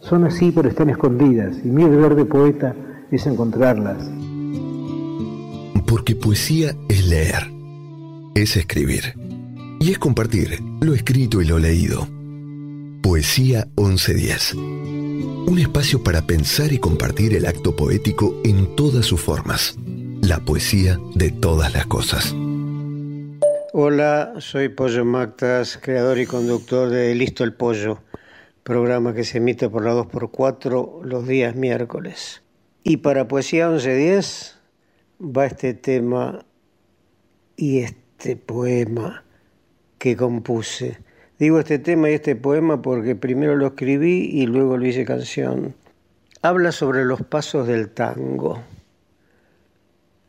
son así pero están escondidas y mi deber de poeta es encontrarlas. Porque poesía es leer, es escribir y es compartir lo escrito y lo leído. Poesía 1110. Un espacio para pensar y compartir el acto poético en todas sus formas. La poesía de todas las cosas. Hola, soy Pollo Mactas, creador y conductor de Listo el Pollo programa que se emite por la 2x4 los días miércoles. Y para Poesía 1110 va este tema y este poema que compuse. Digo este tema y este poema porque primero lo escribí y luego lo hice canción. Habla sobre los pasos del tango.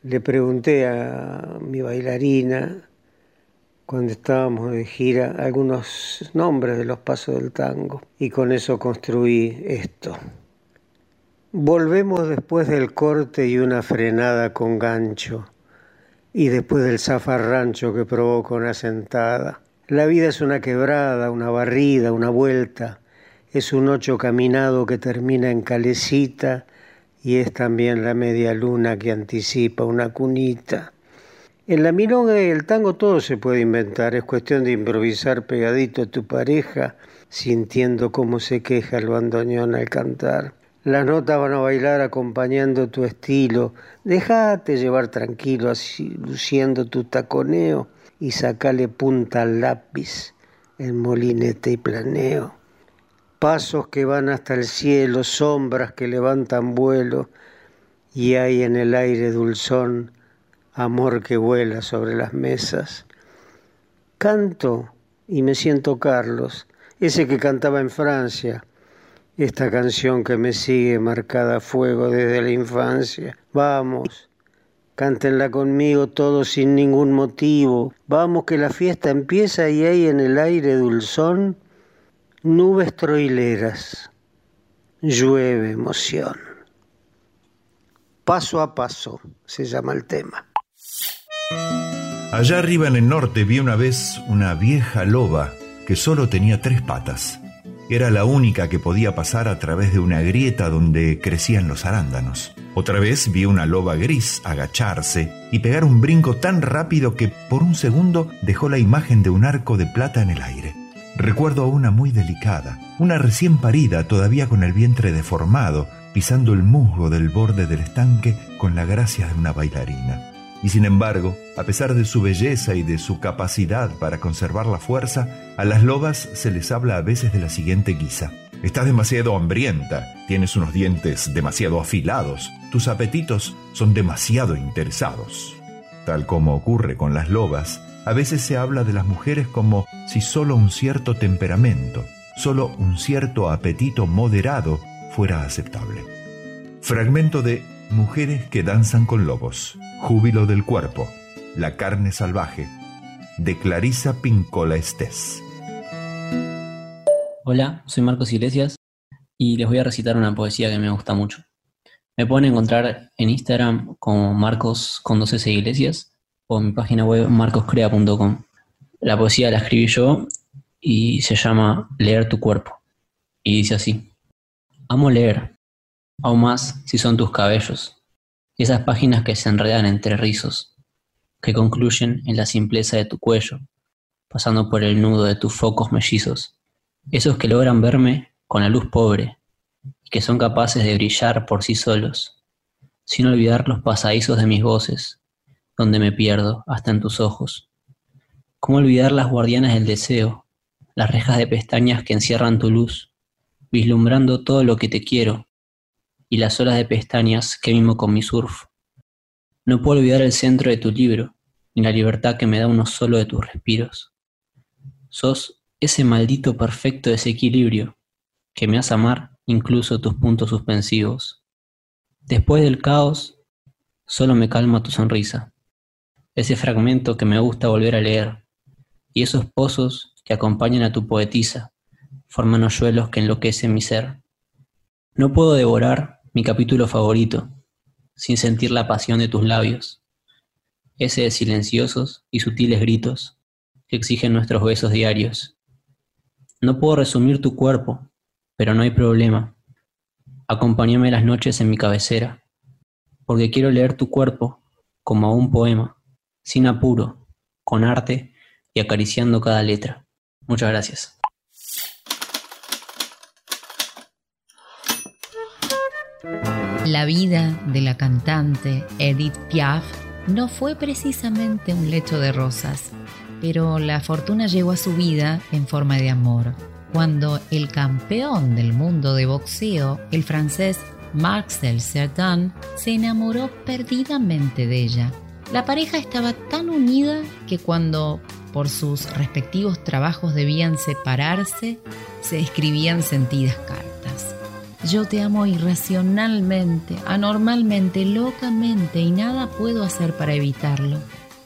Le pregunté a mi bailarina cuando estábamos de gira algunos nombres de los pasos del tango y con eso construí esto. Volvemos después del corte y una frenada con gancho y después del zafarrancho que provoca una sentada. La vida es una quebrada, una barrida, una vuelta, es un ocho caminado que termina en calecita y es también la media luna que anticipa una cunita. En la milonga y el tango todo se puede inventar, es cuestión de improvisar pegadito a tu pareja, sintiendo cómo se queja el bandoneón al cantar. Las notas van a bailar acompañando tu estilo, déjate llevar tranquilo, así luciendo tu taconeo y sacale punta al lápiz en molinete y planeo. Pasos que van hasta el cielo, sombras que levantan vuelo, y hay en el aire dulzón amor que vuela sobre las mesas. Canto y me siento Carlos, ese que cantaba en Francia, esta canción que me sigue marcada a fuego desde la infancia. Vamos, Cántenla conmigo todos sin ningún motivo. Vamos que la fiesta empieza y hay en el aire dulzón nubes troileras. Llueve emoción. Paso a paso se llama el tema. Allá arriba en el norte vi una vez una vieja loba que solo tenía tres patas. Era la única que podía pasar a través de una grieta donde crecían los arándanos. Otra vez vi una loba gris agacharse y pegar un brinco tan rápido que por un segundo dejó la imagen de un arco de plata en el aire. Recuerdo a una muy delicada, una recién parida todavía con el vientre deformado, pisando el musgo del borde del estanque con la gracia de una bailarina. Y sin embargo, a pesar de su belleza y de su capacidad para conservar la fuerza, a las lobas se les habla a veces de la siguiente guisa. Estás demasiado hambrienta, tienes unos dientes demasiado afilados, tus apetitos son demasiado interesados. Tal como ocurre con las lobas, a veces se habla de las mujeres como si solo un cierto temperamento, solo un cierto apetito moderado fuera aceptable. Fragmento de Mujeres que danzan con lobos, Júbilo del cuerpo, La carne salvaje, de Clarisa Pincola Estés. Hola, soy Marcos Iglesias y les voy a recitar una poesía que me gusta mucho. Me pueden encontrar en Instagram como Marcos con 12 Iglesias o en mi página web marcoscrea.com. La poesía la escribí yo y se llama Leer tu cuerpo. Y dice así. Amo leer, aún más si son tus cabellos, esas páginas que se enredan entre rizos, que concluyen en la simpleza de tu cuello, pasando por el nudo de tus focos mellizos, esos que logran verme con la luz pobre y que son capaces de brillar por sí solos, sin olvidar los pasadizos de mis voces, donde me pierdo hasta en tus ojos. ¿Cómo olvidar las guardianas del deseo, las rejas de pestañas que encierran tu luz? vislumbrando todo lo que te quiero, y las olas de pestañas que mimo con mi surf. No puedo olvidar el centro de tu libro, ni la libertad que me da uno solo de tus respiros. Sos ese maldito perfecto desequilibrio que me hace amar incluso tus puntos suspensivos. Después del caos, solo me calma tu sonrisa, ese fragmento que me gusta volver a leer, y esos pozos que acompañan a tu poetisa, forman hoyuelos que enloquecen mi ser. No puedo devorar mi capítulo favorito sin sentir la pasión de tus labios, ese de silenciosos y sutiles gritos que exigen nuestros besos diarios. No puedo resumir tu cuerpo, pero no hay problema. Acompáñame las noches en mi cabecera, porque quiero leer tu cuerpo como un poema, sin apuro, con arte y acariciando cada letra. Muchas gracias. La vida de la cantante Edith Piaf no fue precisamente un lecho de rosas, pero la fortuna llegó a su vida en forma de amor, cuando el campeón del mundo de boxeo, el francés Marcel Cerdan, se enamoró perdidamente de ella. La pareja estaba tan unida que cuando por sus respectivos trabajos debían separarse, se escribían sentidas cartas. Yo te amo irracionalmente, anormalmente, locamente y nada puedo hacer para evitarlo.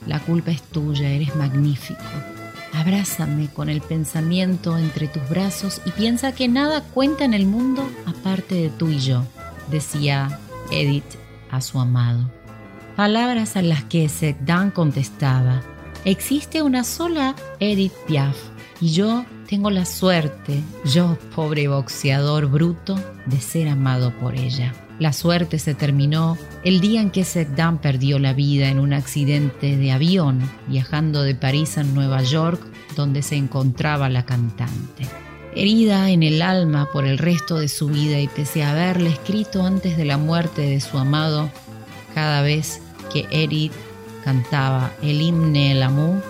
La culpa es tuya, eres magnífico. Abrázame con el pensamiento entre tus brazos y piensa que nada cuenta en el mundo aparte de tú y yo, decía Edith a su amado. Palabras a las que Dan contestaba, existe una sola Edith Piaf y yo tengo la suerte, yo, pobre boxeador bruto, de ser amado por ella. La suerte se terminó el día en que Dan perdió la vida en un accidente de avión viajando de París a Nueva York, donde se encontraba la cantante. Herida en el alma por el resto de su vida y pese a haberle escrito antes de la muerte de su amado, cada vez que Edith cantaba el himne El Amour,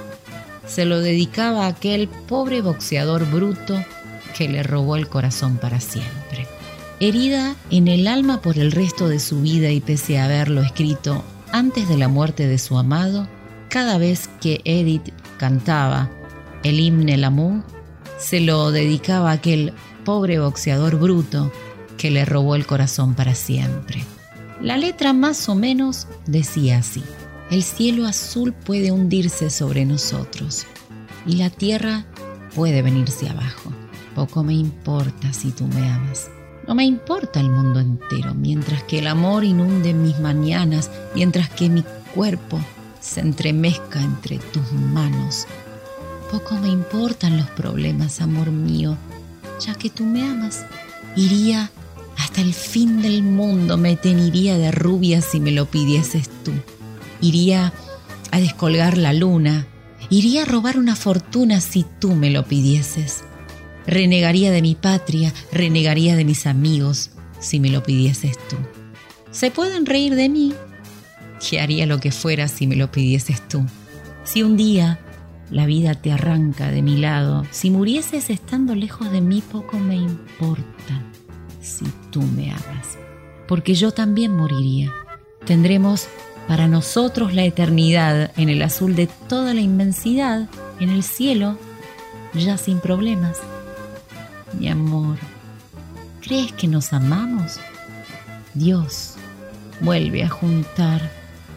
se lo dedicaba aquel pobre boxeador bruto que le robó el corazón para siempre. Herida en el alma por el resto de su vida y pese a haberlo escrito antes de la muerte de su amado, cada vez que Edith cantaba el himne L'amour, se lo dedicaba aquel pobre boxeador bruto que le robó el corazón para siempre. La letra más o menos decía así. El cielo azul puede hundirse sobre nosotros y la tierra puede venirse abajo. Poco me importa si tú me amas. No me importa el mundo entero, mientras que el amor inunde mis mañanas, mientras que mi cuerpo se entremezca entre tus manos. Poco me importan los problemas, amor mío, ya que tú me amas. Iría hasta el fin del mundo, me teniría de rubia si me lo pidieses tú. Iría a descolgar la luna, iría a robar una fortuna si tú me lo pidieses. Renegaría de mi patria, renegaría de mis amigos si me lo pidieses tú. Se pueden reír de mí, que haría lo que fuera si me lo pidieses tú. Si un día la vida te arranca de mi lado, si murieses estando lejos de mí, poco me importa si tú me amas, porque yo también moriría. Tendremos para nosotros la eternidad en el azul de toda la inmensidad, en el cielo, ya sin problemas mi amor, ¿crees que nos amamos? Dios vuelve a juntar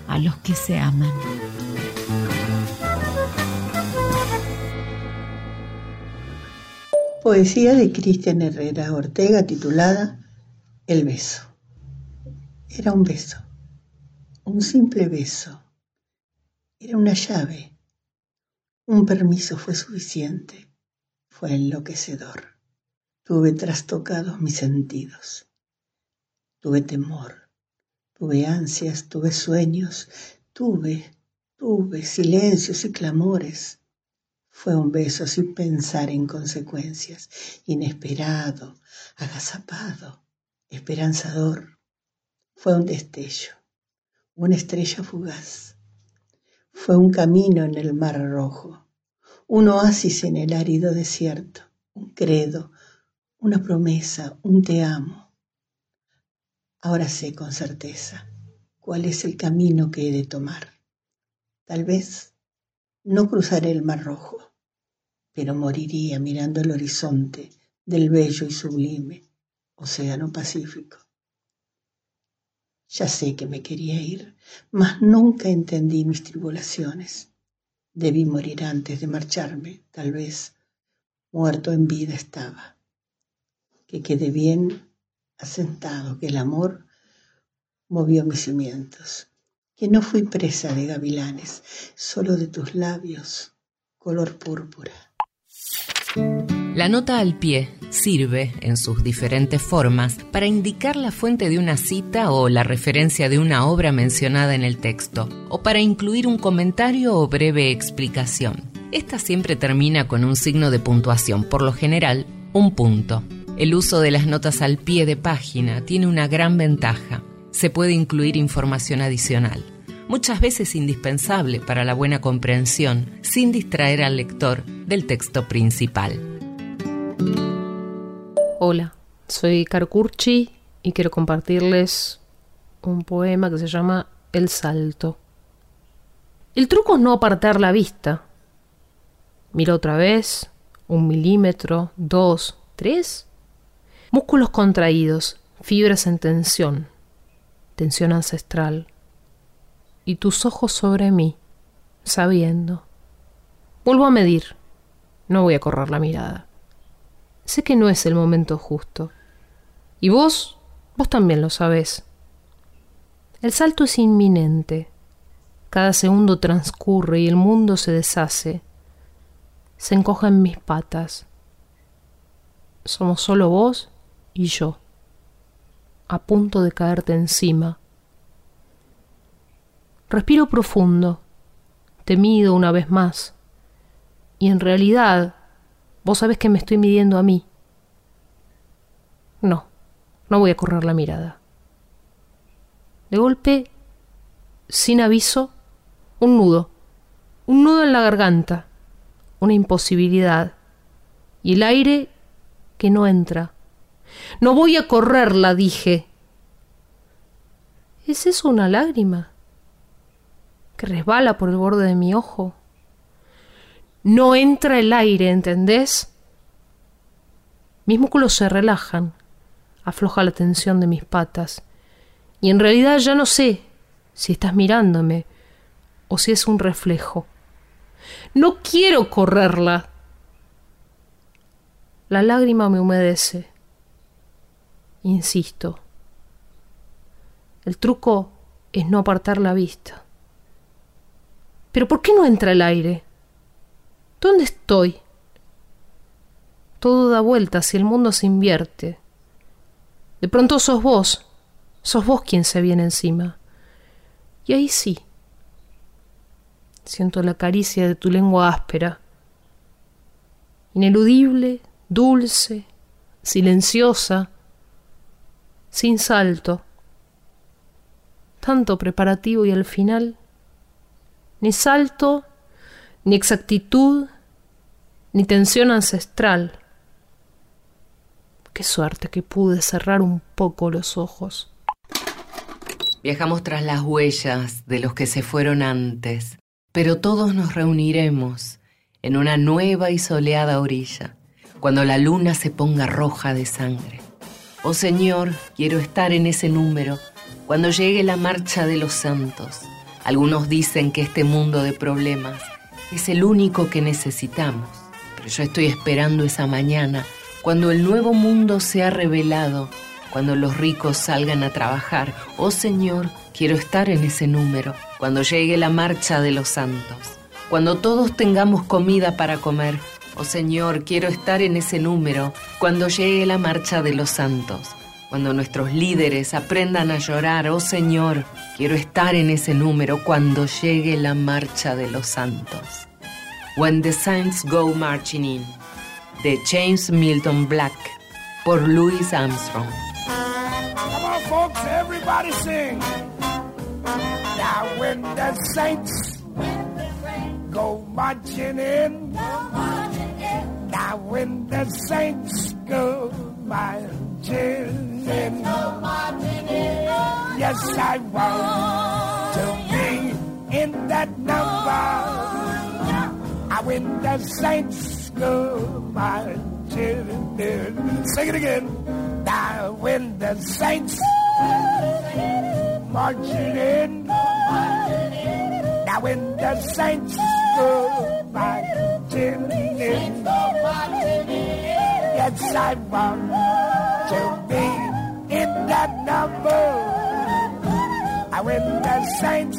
a los que se aman. Poesía de Cristian Herrera Ortega titulada El beso. Era un beso, un simple beso. Era una llave. Un permiso fue suficiente. Fue enloquecedor. Tuve trastocados mis sentidos. Tuve temor, tuve ansias, tuve sueños, tuve, tuve silencios y clamores. Fue un beso sin pensar en consecuencias, inesperado, agazapado, esperanzador. Fue un destello, una estrella fugaz. Fue un camino en el mar rojo, un oasis en el árido desierto, un credo, una promesa, un te amo. Ahora sé con certeza cuál es el camino que he de tomar. Tal vez no cruzaré el mar rojo, pero moriría mirando el horizonte del bello y sublime Océano Pacífico. Ya sé que me quería ir, mas nunca entendí mis tribulaciones. Debí morir antes de marcharme, tal vez muerto en vida estaba que quede bien asentado, que el amor movió mis cimientos, que no fui presa de gavilanes, solo de tus labios, color púrpura. La nota al pie sirve, en sus diferentes formas, para indicar la fuente de una cita o la referencia de una obra mencionada en el texto, o para incluir un comentario o breve explicación. Esta siempre termina con un signo de puntuación, por lo general, un punto. El uso de las notas al pie de página tiene una gran ventaja. Se puede incluir información adicional, muchas veces indispensable para la buena comprensión, sin distraer al lector del texto principal. Hola, soy Carcurchi y quiero compartirles un poema que se llama El Salto. El truco es no apartar la vista. Mira otra vez, un milímetro, dos, tres, Músculos contraídos, fibras en tensión, tensión ancestral. Y tus ojos sobre mí, sabiendo. Vuelvo a medir, no voy a correr la mirada. Sé que no es el momento justo. Y vos, vos también lo sabés. El salto es inminente. Cada segundo transcurre y el mundo se deshace. Se encoja en mis patas. Somos solo vos y yo, a punto de caerte encima. Respiro profundo, te mido una vez más, y en realidad vos sabés que me estoy midiendo a mí. No, no voy a correr la mirada. De golpe, sin aviso, un nudo, un nudo en la garganta, una imposibilidad, y el aire que no entra no voy a correrla, dije. ¿Es eso una lágrima? que resbala por el borde de mi ojo. No entra el aire, ¿entendés? Mis músculos se relajan, afloja la tensión de mis patas, y en realidad ya no sé si estás mirándome, o si es un reflejo. No quiero correrla. La lágrima me humedece. Insisto. El truco es no apartar la vista. Pero ¿por qué no entra el aire? ¿Dónde estoy? Todo da vueltas y el mundo se invierte. De pronto sos vos, sos vos quien se viene encima. Y ahí sí. Siento la caricia de tu lengua áspera, ineludible, dulce, silenciosa, sin salto. Tanto preparativo y al final, ni salto, ni exactitud, ni tensión ancestral. Qué suerte que pude cerrar un poco los ojos. Viajamos tras las huellas de los que se fueron antes, pero todos nos reuniremos en una nueva y soleada orilla, cuando la luna se ponga roja de sangre. Oh Señor, quiero estar en ese número, cuando llegue la marcha de los santos. Algunos dicen que este mundo de problemas es el único que necesitamos, pero yo estoy esperando esa mañana, cuando el nuevo mundo sea revelado cuando los ricos salgan a trabajar. Oh Señor, quiero estar en ese número, cuando llegue la marcha de los santos, cuando todos tengamos comida para comer. Oh Señor, quiero estar en ese número, cuando llegue la marcha de los santos, cuando nuestros líderes aprendan a llorar. Oh Señor, quiero estar en ese número, cuando llegue la marcha de los santos. When the Saints Go Marching In, de James Milton Black, por Louis Armstrong. folks, everybody sing. Now when the saints go marching in, now when the saints go marching in, yes, I want to be in that number. Now when the saints go marching in, sing it again. Now when the saints marching in. Now when the saints go marching in. Yes, I want to be in that number. Now when the saints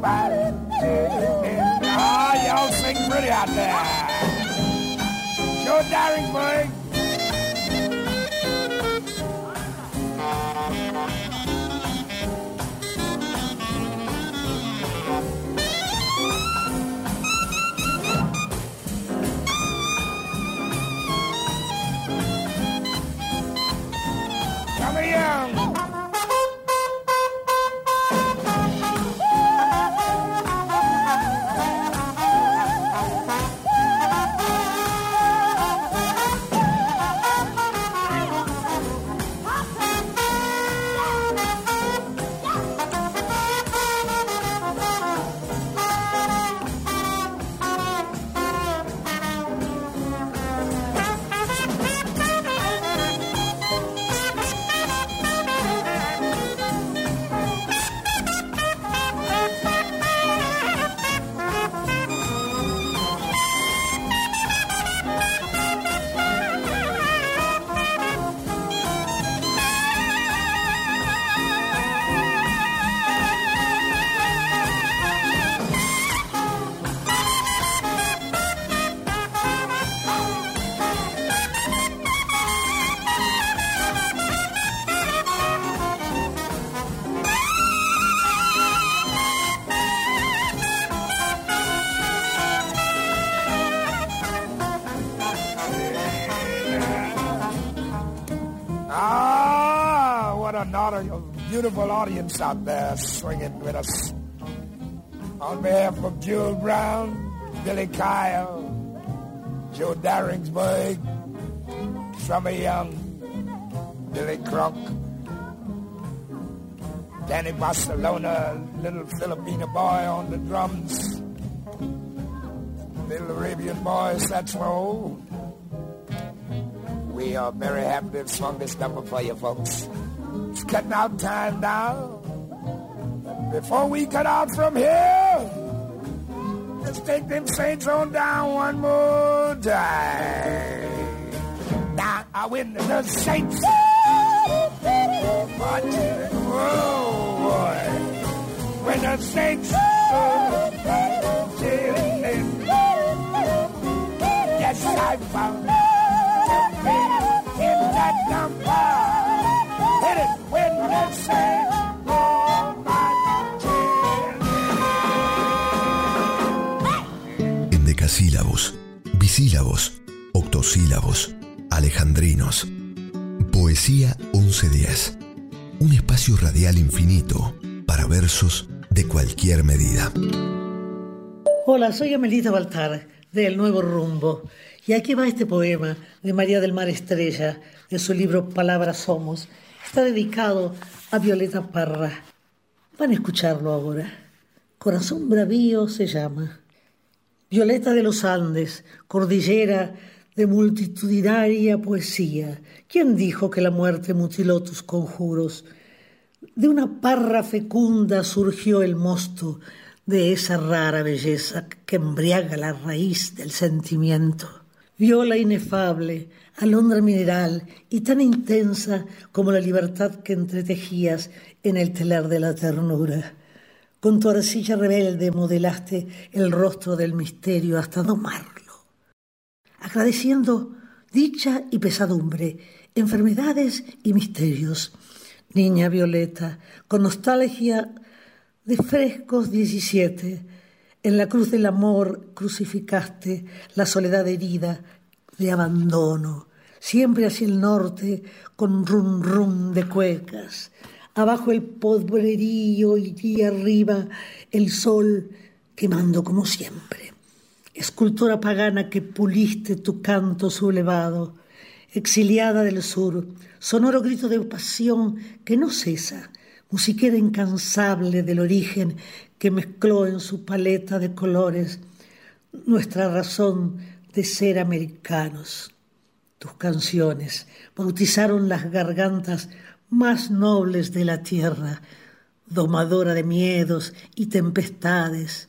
marching in. Ah, y'all sing pretty out there. Joe Daringburg. Come beautiful audience out there swinging with us. On behalf of Jewel Brown, Billy Kyle, Joe Daringsburg, Summer Young, Billy Crunk, Danny Barcelona, little Filipino boy on the drums, little Arabian boy saxophone. We are very happy to have swung this number for you folks. Cutting out time now. Before we cut out from here, Let's take them saints on down one more time. Now I win the saints. Marching, oh boy. When the saints yes, I found in that number. Marching. Endecasílabos, bisílabos, octosílabos, alejandrinos. Poesía 1110. Un espacio radial infinito para versos de cualquier medida. Hola, soy Amelita Baltar, de El Nuevo Rumbo. Y aquí va este poema de María del Mar Estrella, de su libro Palabras Somos. Está dedicado a Violeta Parra. Van a escucharlo ahora. Corazón Bravío se llama. Violeta de los Andes, cordillera de multitudinaria poesía. ¿Quién dijo que la muerte mutiló tus conjuros? De una parra fecunda surgió el mosto de esa rara belleza que embriaga la raíz del sentimiento. Viola inefable, alondra mineral y tan intensa como la libertad que entretejías en el telar de la ternura. Con tu arcilla rebelde modelaste el rostro del misterio hasta domarlo agradeciendo dicha y pesadumbre, enfermedades y misterios. Niña Violeta, con nostalgia de frescos 17, en la cruz del amor crucificaste la soledad herida de abandono, siempre hacia el norte con rum rum de cuecas, abajo el podrerío y arriba el sol quemando como siempre. Escultora pagana que puliste tu canto sublevado, exiliada del sur, sonoro grito de pasión que no cesa, musiquera incansable del origen que mezcló en su paleta de colores nuestra razón de ser americanos. Tus canciones bautizaron las gargantas más nobles de la tierra, domadora de miedos y tempestades,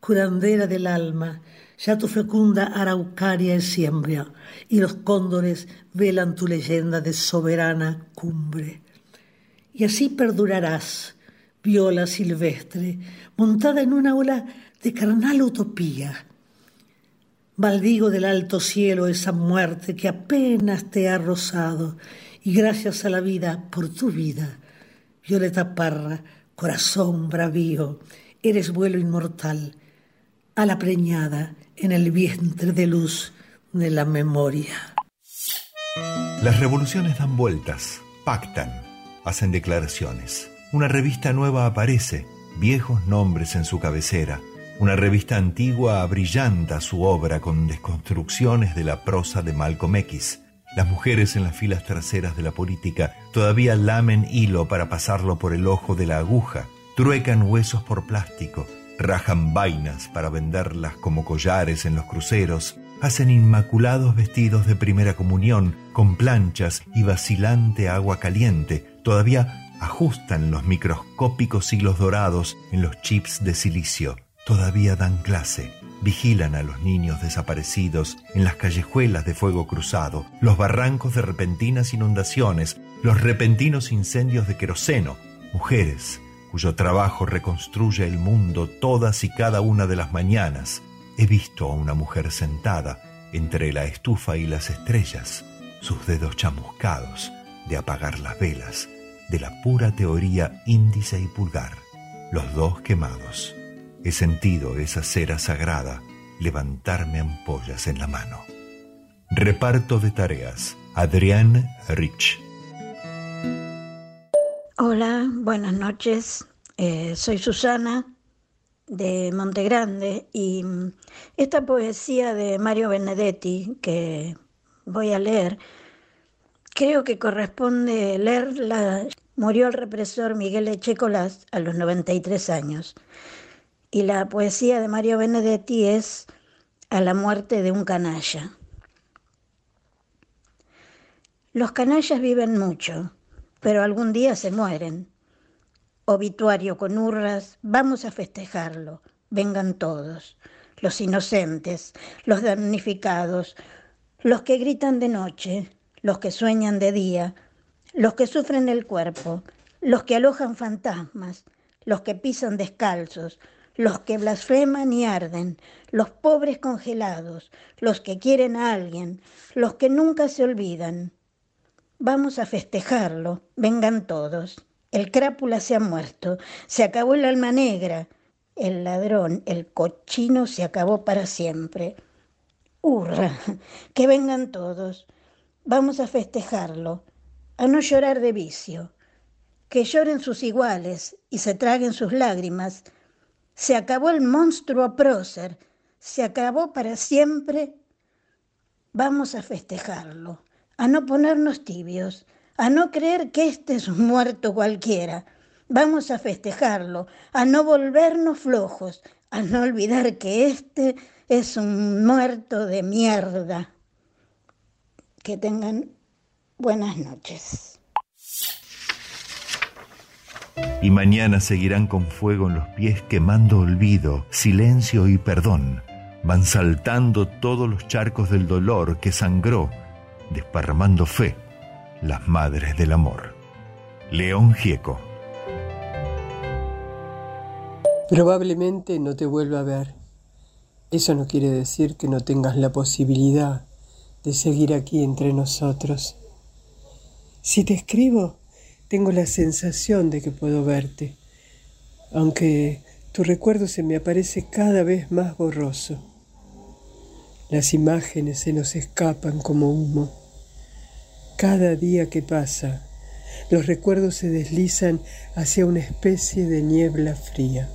curandera del alma, ya tu fecunda araucaria es siembra, y los cóndores velan tu leyenda de soberana cumbre. Y así perdurarás, viola silvestre, montada en una ola de carnal utopía. Maldigo del alto cielo esa muerte que apenas te ha rozado, y gracias a la vida por tu vida, Violeta Parra, corazón bravío, eres vuelo inmortal a la preñada en el vientre de luz de la memoria. Las revoluciones dan vueltas, pactan, hacen declaraciones. Una revista nueva aparece, viejos nombres en su cabecera. Una revista antigua abrillanta su obra con desconstrucciones de la prosa de Malcolm X. Las mujeres en las filas traseras de la política todavía lamen hilo para pasarlo por el ojo de la aguja, truecan huesos por plástico, rajan vainas para venderlas como collares en los cruceros, hacen inmaculados vestidos de primera comunión con planchas y vacilante agua caliente, todavía ajustan los microscópicos hilos dorados en los chips de silicio, todavía dan clase, vigilan a los niños desaparecidos en las callejuelas de fuego cruzado, los barrancos de repentinas inundaciones, los repentinos incendios de queroseno, mujeres, cuyo trabajo reconstruye el mundo todas y cada una de las mañanas, he visto a una mujer sentada entre la estufa y las estrellas, sus dedos chamuscados de apagar las velas, de la pura teoría índice y pulgar, los dos quemados. He sentido esa cera sagrada levantarme ampollas en la mano. Reparto de tareas. Adrián Rich. Hola, buenas noches. Eh, soy Susana de Montegrande y mm, esta poesía de Mario Benedetti que voy a leer, creo que corresponde leerla. Murió el represor Miguel Echecolas a los 93 años y la poesía de Mario Benedetti es A la muerte de un canalla. Los canallas viven mucho pero algún día se mueren. Obituario con hurras, vamos a festejarlo, vengan todos. los inocentes, los damnificados, los que gritan de noche, los que sueñan de día, los que sufren el cuerpo, los que alojan fantasmas, los que pisan descalzos, los que blasfeman y arden, los pobres congelados, los que quieren a alguien, los que nunca se olvidan. Vamos a festejarlo, vengan todos. El crápula se ha muerto, se acabó el alma negra, el ladrón, el cochino se acabó para siempre. ¡Hurra! Que vengan todos. Vamos a festejarlo, a no llorar de vicio. Que lloren sus iguales y se traguen sus lágrimas. Se acabó el monstruo prócer, se acabó para siempre. Vamos a festejarlo, a no ponernos tibios, a no creer que este es un muerto cualquiera. Vamos a festejarlo, a no volvernos flojos, a no olvidar que este es un muerto de mierda. Que tengan buenas noches. Y mañana seguirán con fuego en los pies quemando olvido, silencio y perdón. Van saltando todos los charcos del dolor que sangró, desparramando fe las Madres del Amor. León Gieco. Probablemente no te vuelva a ver. Eso no quiere decir que no tengas la posibilidad de seguir aquí entre nosotros. Si te escribo, tengo la sensación de que puedo verte, aunque tu recuerdo se me aparece cada vez más borroso. Las imágenes se nos escapan como humo. Cada día que pasa, los recuerdos se deslizan hacia una especie de niebla fría.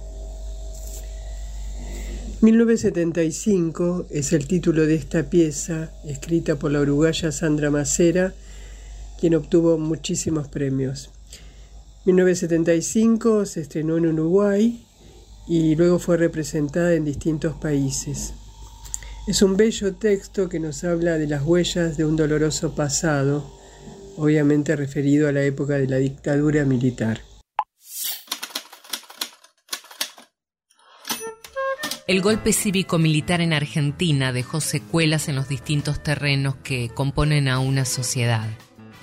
1975 es el título de esta pieza, escrita por la uruguaya Sandra Macera, quien obtuvo muchísimos premios. 1975 se estrenó en Uruguay y luego fue representada en distintos países. Es un bello texto que nos habla de las huellas de un doloroso pasado, obviamente referido a la época de la dictadura militar. El golpe cívico-militar en Argentina dejó secuelas en los distintos terrenos que componen a una sociedad,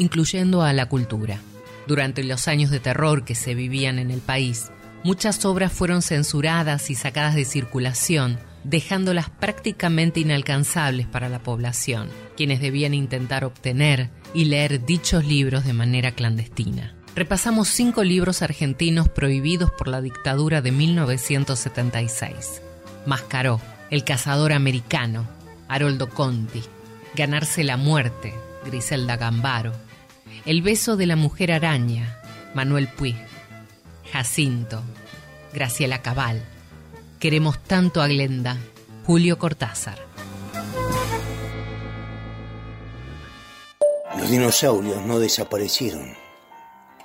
incluyendo a la cultura. Durante los años de terror que se vivían en el país, muchas obras fueron censuradas y sacadas de circulación dejándolas prácticamente inalcanzables para la población, quienes debían intentar obtener y leer dichos libros de manera clandestina. Repasamos cinco libros argentinos prohibidos por la dictadura de 1976. Mascaró, El cazador americano, Haroldo Conti, Ganarse la muerte, Griselda Gambaro, El beso de la mujer araña, Manuel Puig, Jacinto, Graciela Cabal, Queremos tanto a Glenda. Julio Cortázar. Los dinosaurios no desaparecieron.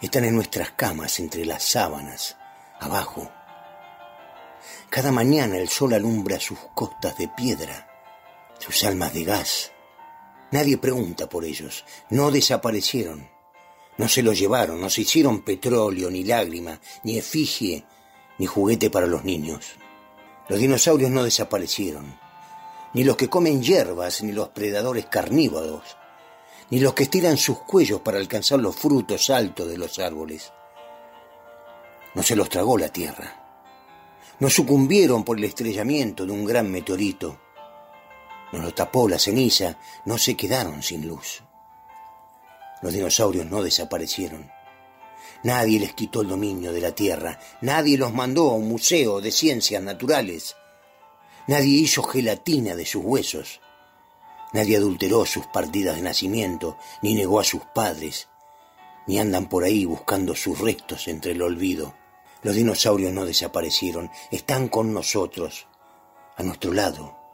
Están en nuestras camas, entre las sábanas, abajo. Cada mañana el sol alumbra sus costas de piedra, sus almas de gas. Nadie pregunta por ellos. No desaparecieron. No se los llevaron, no se hicieron petróleo, ni lágrima, ni efigie, ni juguete para los niños. Los dinosaurios no desaparecieron, ni los que comen hierbas, ni los predadores carnívoros, ni los que estiran sus cuellos para alcanzar los frutos altos de los árboles. No se los tragó la Tierra. No sucumbieron por el estrellamiento de un gran meteorito. No lo tapó la ceniza, no se quedaron sin luz. Los dinosaurios no desaparecieron. Nadie les quitó el dominio de la tierra, nadie los mandó a un museo de ciencias naturales, nadie hizo gelatina de sus huesos, nadie adulteró sus partidas de nacimiento, ni negó a sus padres, ni andan por ahí buscando sus restos entre el olvido. Los dinosaurios no desaparecieron, están con nosotros, a nuestro lado.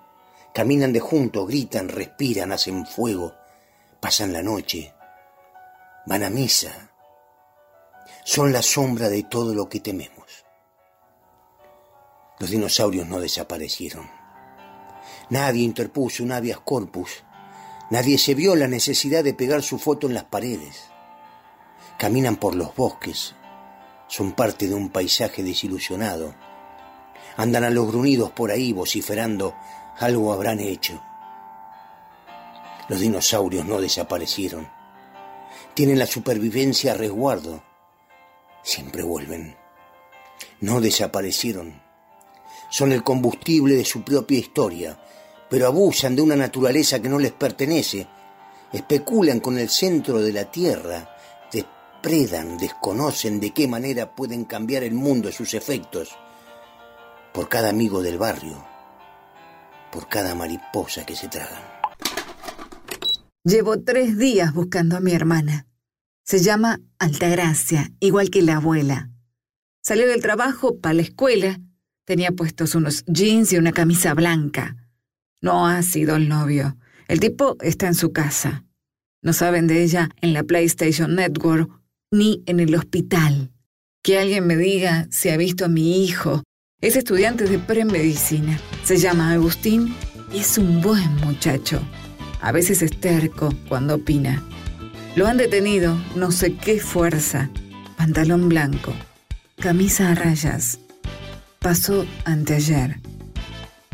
Caminan de junto, gritan, respiran, hacen fuego, pasan la noche, van a misa, son la sombra de todo lo que tememos. Los dinosaurios no desaparecieron. Nadie interpuso un habeas corpus. Nadie se vio la necesidad de pegar su foto en las paredes. Caminan por los bosques. Son parte de un paisaje desilusionado. Andan a los gruñidos por ahí vociferando, algo habrán hecho. Los dinosaurios no desaparecieron. Tienen la supervivencia a resguardo. Siempre vuelven. No desaparecieron. Son el combustible de su propia historia, pero abusan de una naturaleza que no les pertenece. Especulan con el centro de la Tierra, depredan, desconocen de qué manera pueden cambiar el mundo y sus efectos. Por cada amigo del barrio, por cada mariposa que se tragan. Llevo tres días buscando a mi hermana. Se llama Altagracia, igual que la abuela. Salió del trabajo para la escuela. Tenía puestos unos jeans y una camisa blanca. No ha sido el novio. El tipo está en su casa. No saben de ella en la PlayStation Network ni en el hospital. Que alguien me diga si ha visto a mi hijo. Es estudiante de premedicina. Se llama Agustín y es un buen muchacho. A veces es terco cuando opina. Lo han detenido, no sé qué fuerza. Pantalón blanco, camisa a rayas. Pasó anteayer.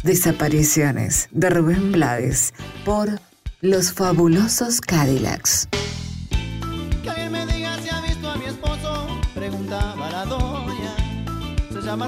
Desapariciones de Rubén Blades por Los Fabulosos Cadillacs. Que me diga si ha visto a mi esposo, preguntaba la doña. Se llama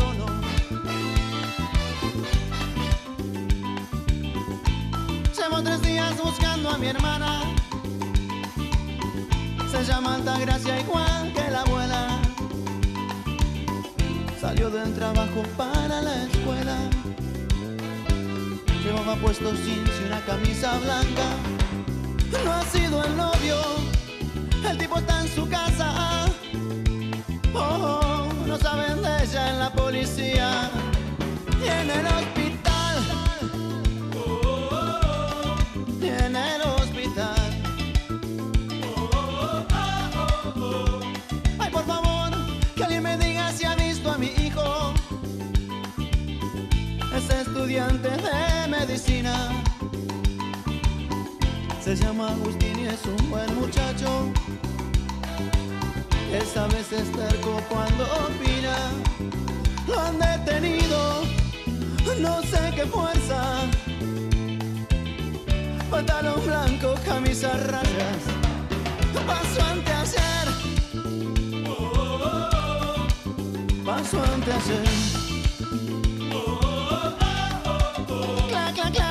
Tres días buscando a mi hermana. Se llama Altagracia igual que la abuela. Salió del trabajo para la escuela. Llevaba puestos jeans y una camisa blanca. No ha sido el novio, el tipo está en su casa. Oh, oh, no saben de ella en la policía y en Se llama Agustín y es un buen muchacho. Es a veces terco cuando opina. Lo han detenido, no sé qué fuerza. Pantalón blanco, camisa rayas. Paso ante ayer. Paso ante ayer. Cla, cla, Clara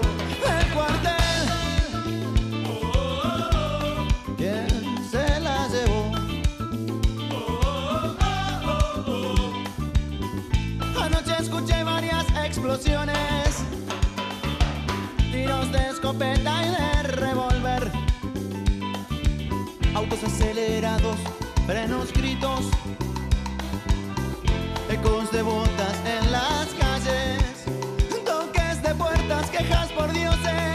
escopeta y de revólver, autos acelerados, frenos, gritos, ecos de botas en las calles, toques de puertas, quejas por dioses,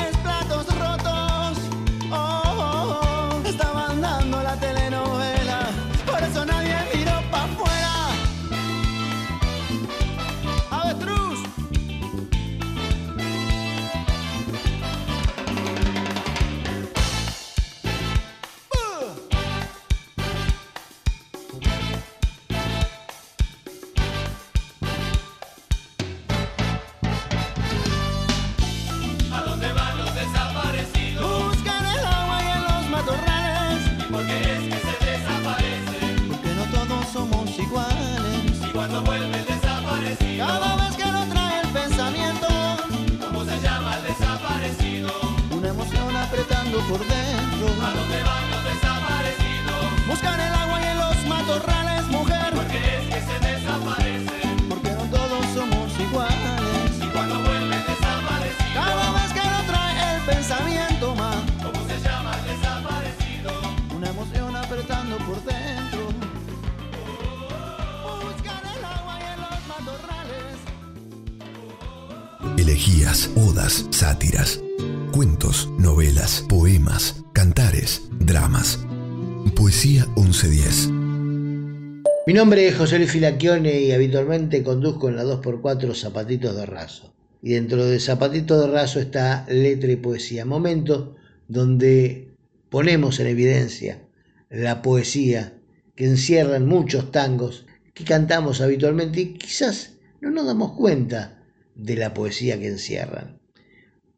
Mi nombre es José Luis Filaquione y habitualmente conduzco en la 2x4 Zapatitos de Raso. Y dentro de Zapatitos de Raso está letra y poesía. Momento donde ponemos en evidencia la poesía que encierran muchos tangos que cantamos habitualmente y quizás no nos damos cuenta de la poesía que encierran.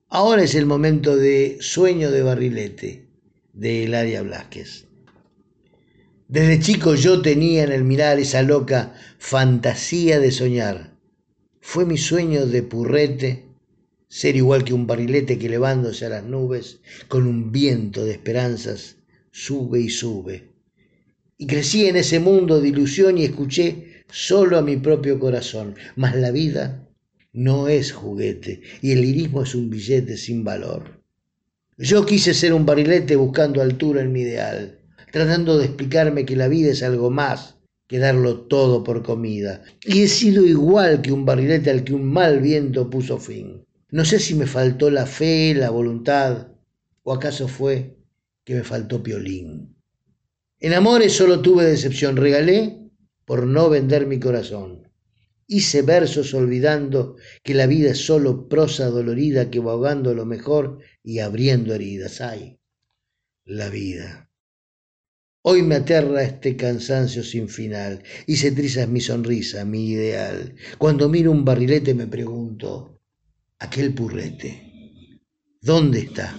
Ahora es el momento de Sueño de Barrilete, de Eladia Blasquez. Desde chico yo tenía en el mirar esa loca fantasía de soñar. Fue mi sueño de purrete ser igual que un barrilete que elevándose a las nubes con un viento de esperanzas sube y sube. Y crecí en ese mundo de ilusión y escuché solo a mi propio corazón. Mas la vida no es juguete y el lirismo es un billete sin valor. Yo quise ser un barrilete buscando altura en mi ideal, tratando de explicarme que la vida es algo más que darlo todo por comida. Y he sido igual que un barrilete al que un mal viento puso fin. No sé si me faltó la fe, la voluntad, o acaso fue que me faltó piolín. En amores solo tuve decepción, regalé por no vender mi corazón. Hice versos olvidando que la vida es solo prosa dolorida que va ahogando lo mejor y abriendo heridas. Ay, la vida. Hoy me aterra este cansancio sin final y se trizas mi sonrisa, mi ideal. Cuando miro un barrilete me pregunto, aquel purrete. ¿Dónde está?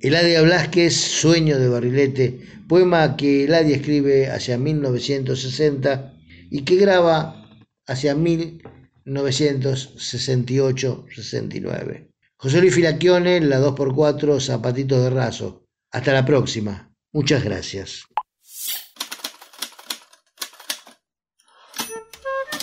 Eladia Blasquez, Sueño de Barrilete, poema que Eladia escribe hacia 1960 y que graba hacia 1968-69. José Luis Filaquione, la 2x4, Zapatitos de Raso. Hasta la próxima. Muchas gracias.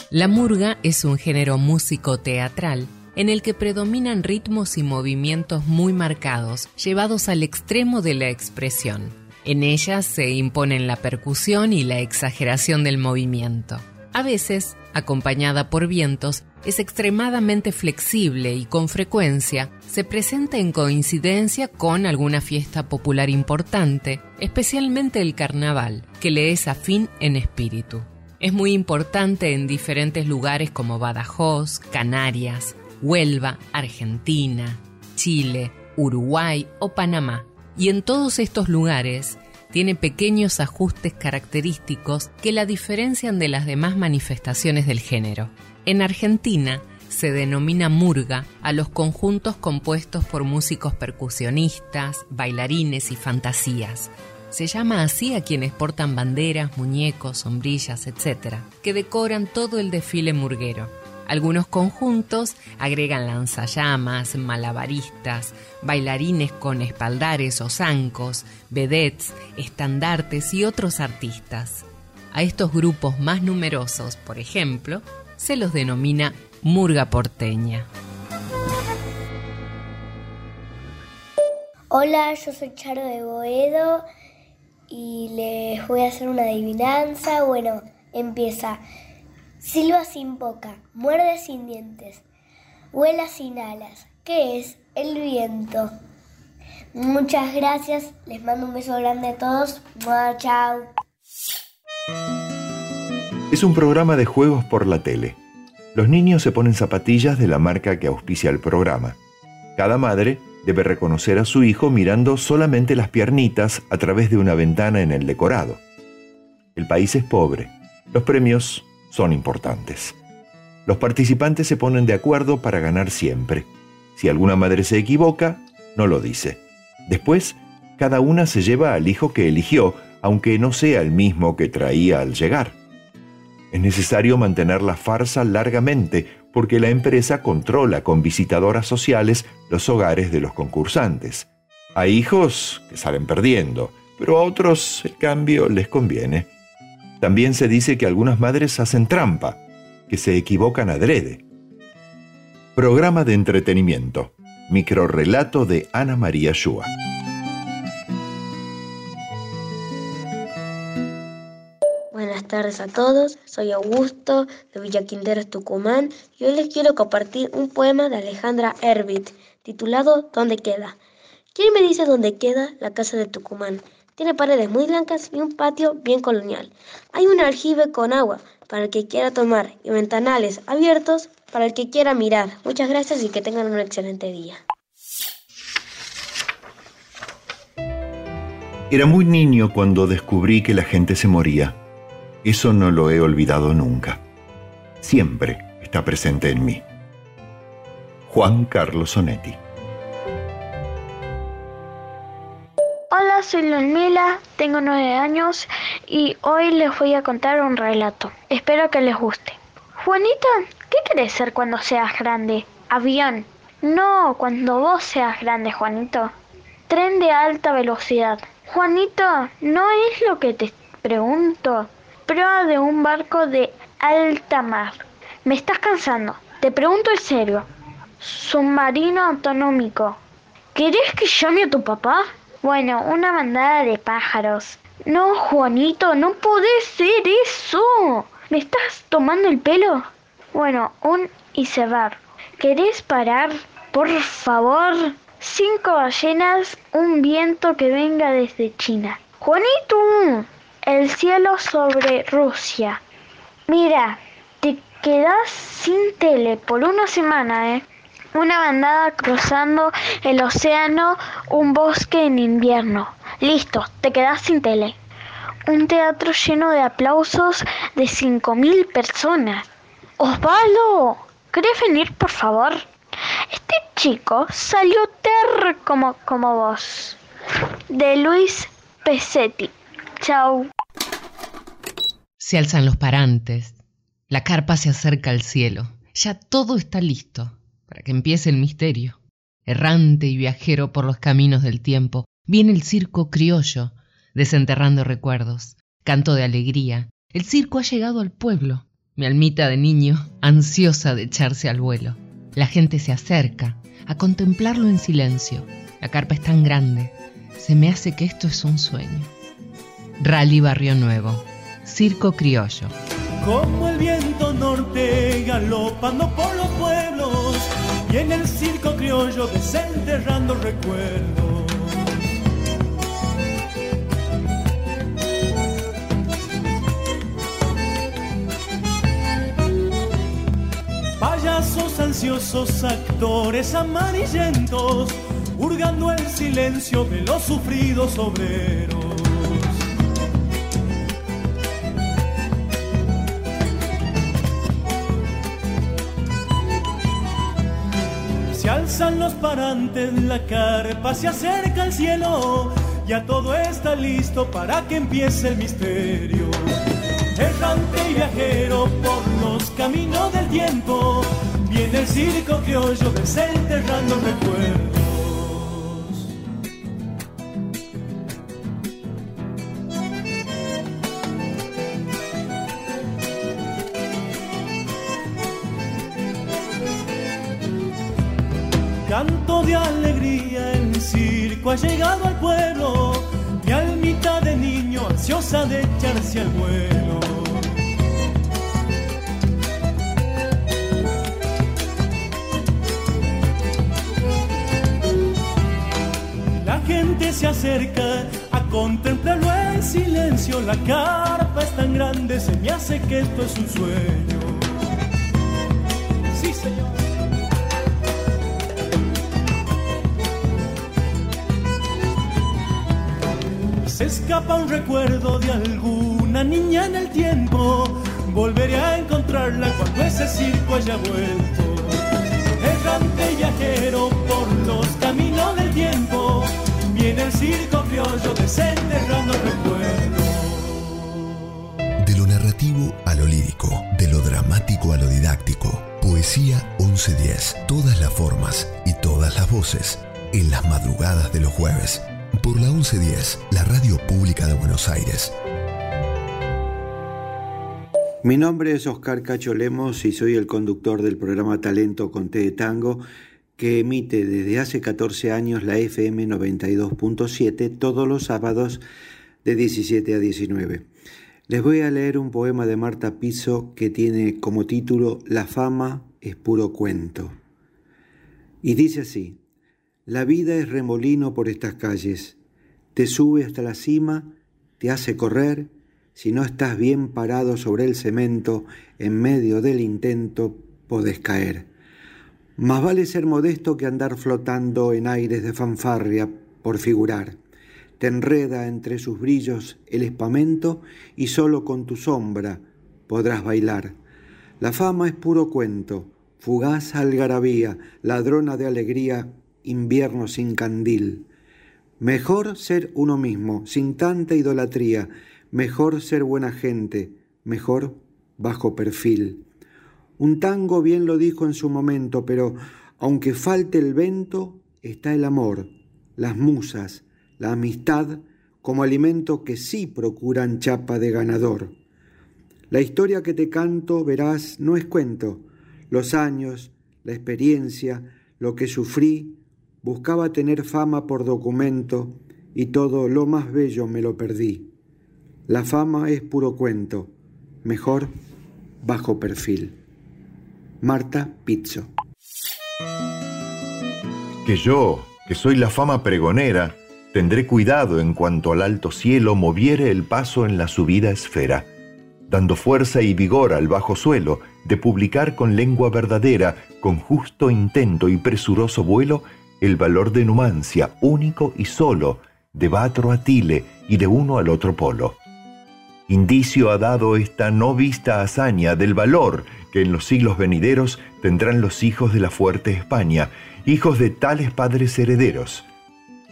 La murga es un género músico teatral en el que predominan ritmos y movimientos muy marcados, llevados al extremo de la expresión. En ellas se imponen la percusión y la exageración del movimiento. A veces, acompañada por vientos, es extremadamente flexible y con frecuencia se presenta en coincidencia con alguna fiesta popular importante, especialmente el carnaval, que le es afín en espíritu. Es muy importante en diferentes lugares como Badajoz, Canarias, Huelva, Argentina, Chile, Uruguay o Panamá. Y en todos estos lugares tiene pequeños ajustes característicos que la diferencian de las demás manifestaciones del género. En Argentina se denomina murga a los conjuntos compuestos por músicos percusionistas, bailarines y fantasías. Se llama así a quienes portan banderas, muñecos, sombrillas, etc., que decoran todo el desfile murguero. Algunos conjuntos agregan lanzallamas, malabaristas, bailarines con espaldares o zancos, vedettes, estandartes y otros artistas. A estos grupos más numerosos, por ejemplo, se los denomina murga porteña. Hola, yo soy Charo de Boedo y les voy a hacer una adivinanza. Bueno, empieza. Silba sin boca, muerde sin dientes, vuela sin alas. ¿Qué es? El viento. Muchas gracias, les mando un beso grande a todos. Chao. Es un programa de juegos por la tele. Los niños se ponen zapatillas de la marca que auspicia el programa. Cada madre debe reconocer a su hijo mirando solamente las piernitas a través de una ventana en el decorado. El país es pobre. Los premios son importantes. Los participantes se ponen de acuerdo para ganar siempre. Si alguna madre se equivoca, no lo dice. Después, cada una se lleva al hijo que eligió, aunque no sea el mismo que traía al llegar. Es necesario mantener la farsa largamente porque la empresa controla con visitadoras sociales los hogares de los concursantes. Hay hijos que salen perdiendo, pero a otros el cambio les conviene. También se dice que algunas madres hacen trampa, que se equivocan adrede. Programa de entretenimiento. Microrrelato de Ana María Shua. Tardes a todos, soy Augusto de Villa Quinteros, Tucumán y hoy les quiero compartir un poema de Alejandra Herbit titulado ¿Dónde queda? ¿Quién me dice dónde queda la casa de Tucumán? Tiene paredes muy blancas y un patio bien colonial. Hay un aljibe con agua para el que quiera tomar y ventanales abiertos para el que quiera mirar. Muchas gracias y que tengan un excelente día. Era muy niño cuando descubrí que la gente se moría. Eso no lo he olvidado nunca. Siempre está presente en mí. Juan Carlos Sonetti. Hola, soy Lulmila, tengo nueve años y hoy les voy a contar un relato. Espero que les guste. Juanita, ¿qué querés ser cuando seas grande? Avión. No, cuando vos seas grande, Juanito. Tren de alta velocidad. Juanito, no es lo que te pregunto. Prueba de un barco de alta mar. Me estás cansando. Te pregunto en serio. Submarino autonómico. ¿Querés que llame a tu papá? Bueno, una bandada de pájaros. No, Juanito, no podés ser eso. ¿Me estás tomando el pelo? Bueno, un iceberg. ¿Querés parar? Por favor. Cinco ballenas, un viento que venga desde China. Juanito, el cielo sobre Rusia. Mira, te quedas sin tele por una semana, ¿eh? Una bandada cruzando el océano, un bosque en invierno. Listo, te quedas sin tele. Un teatro lleno de aplausos de cinco mil personas. Osvaldo, ¿querés venir por favor? Este chico salió ter como, como vos. De Luis Pesetti. Chau. Se alzan los parantes. La carpa se acerca al cielo. Ya todo está listo para que empiece el misterio. Errante y viajero por los caminos del tiempo, viene el circo criollo, desenterrando recuerdos, canto de alegría. El circo ha llegado al pueblo. Mi almita de niño, ansiosa de echarse al vuelo. La gente se acerca a contemplarlo en silencio. La carpa es tan grande. Se me hace que esto es un sueño. Rally Barrio Nuevo. Circo Criollo. Como el viento norte galopando por los pueblos y en el circo criollo desenterrando recuerdos. Payasos ansiosos, actores amarillentos, hurgando el silencio de los sufridos obreros. Los parantes, la carpa se acerca al cielo, ya todo está listo para que empiece el misterio. Errante y viajero por los caminos del tiempo, viene el circo criollo desenterrando recuerdos. Ha llegado al pueblo, mi almita de niño ansiosa de echarse al vuelo. La gente se acerca a contemplarlo en silencio, la carpa es tan grande, se me hace que esto es un sueño. Escapa un recuerdo de alguna niña en el tiempo. Volveré a encontrarla cuando ese circo haya vuelto. Errante viajero por los caminos del tiempo. Viene el circo criollo desenterrando recuerdos. De lo narrativo a lo lírico, de lo dramático a lo didáctico. Poesía 1110. Todas las formas y todas las voces. En las madrugadas de los jueves. Por la 1110, la radio pública de Buenos Aires. Mi nombre es Oscar Cacho Lemos y soy el conductor del programa Talento con T de Tango que emite desde hace 14 años la FM 92.7 todos los sábados de 17 a 19. Les voy a leer un poema de Marta Piso que tiene como título La fama es puro cuento. Y dice así, la vida es remolino por estas calles, te sube hasta la cima, te hace correr, si no estás bien parado sobre el cemento, en medio del intento podés caer. Más vale ser modesto que andar flotando en aires de fanfarria por figurar. Te enreda entre sus brillos el espamento y solo con tu sombra podrás bailar. La fama es puro cuento, fugaz algarabía, ladrona de alegría, invierno sin candil. Mejor ser uno mismo, sin tanta idolatría, mejor ser buena gente, mejor bajo perfil. Un tango bien lo dijo en su momento, pero aunque falte el vento, está el amor, las musas, la amistad como alimento que sí procuran chapa de ganador. La historia que te canto, verás, no es cuento. Los años, la experiencia, lo que sufrí, buscaba tener fama por documento y todo lo más bello me lo perdí. La fama es puro cuento, mejor bajo perfil. Marta Pizzo. Que yo, que soy la fama pregonera, tendré cuidado en cuanto al alto cielo moviere el paso en la subida esfera, dando fuerza y vigor al bajo suelo, de publicar con lengua verdadera, con justo intento y presuroso vuelo, el valor de Numancia, único y solo, de Batro a Tile y de uno al otro polo. Indicio ha dado esta no vista hazaña del valor que en los siglos venideros tendrán los hijos de la fuerte España, hijos de tales padres herederos.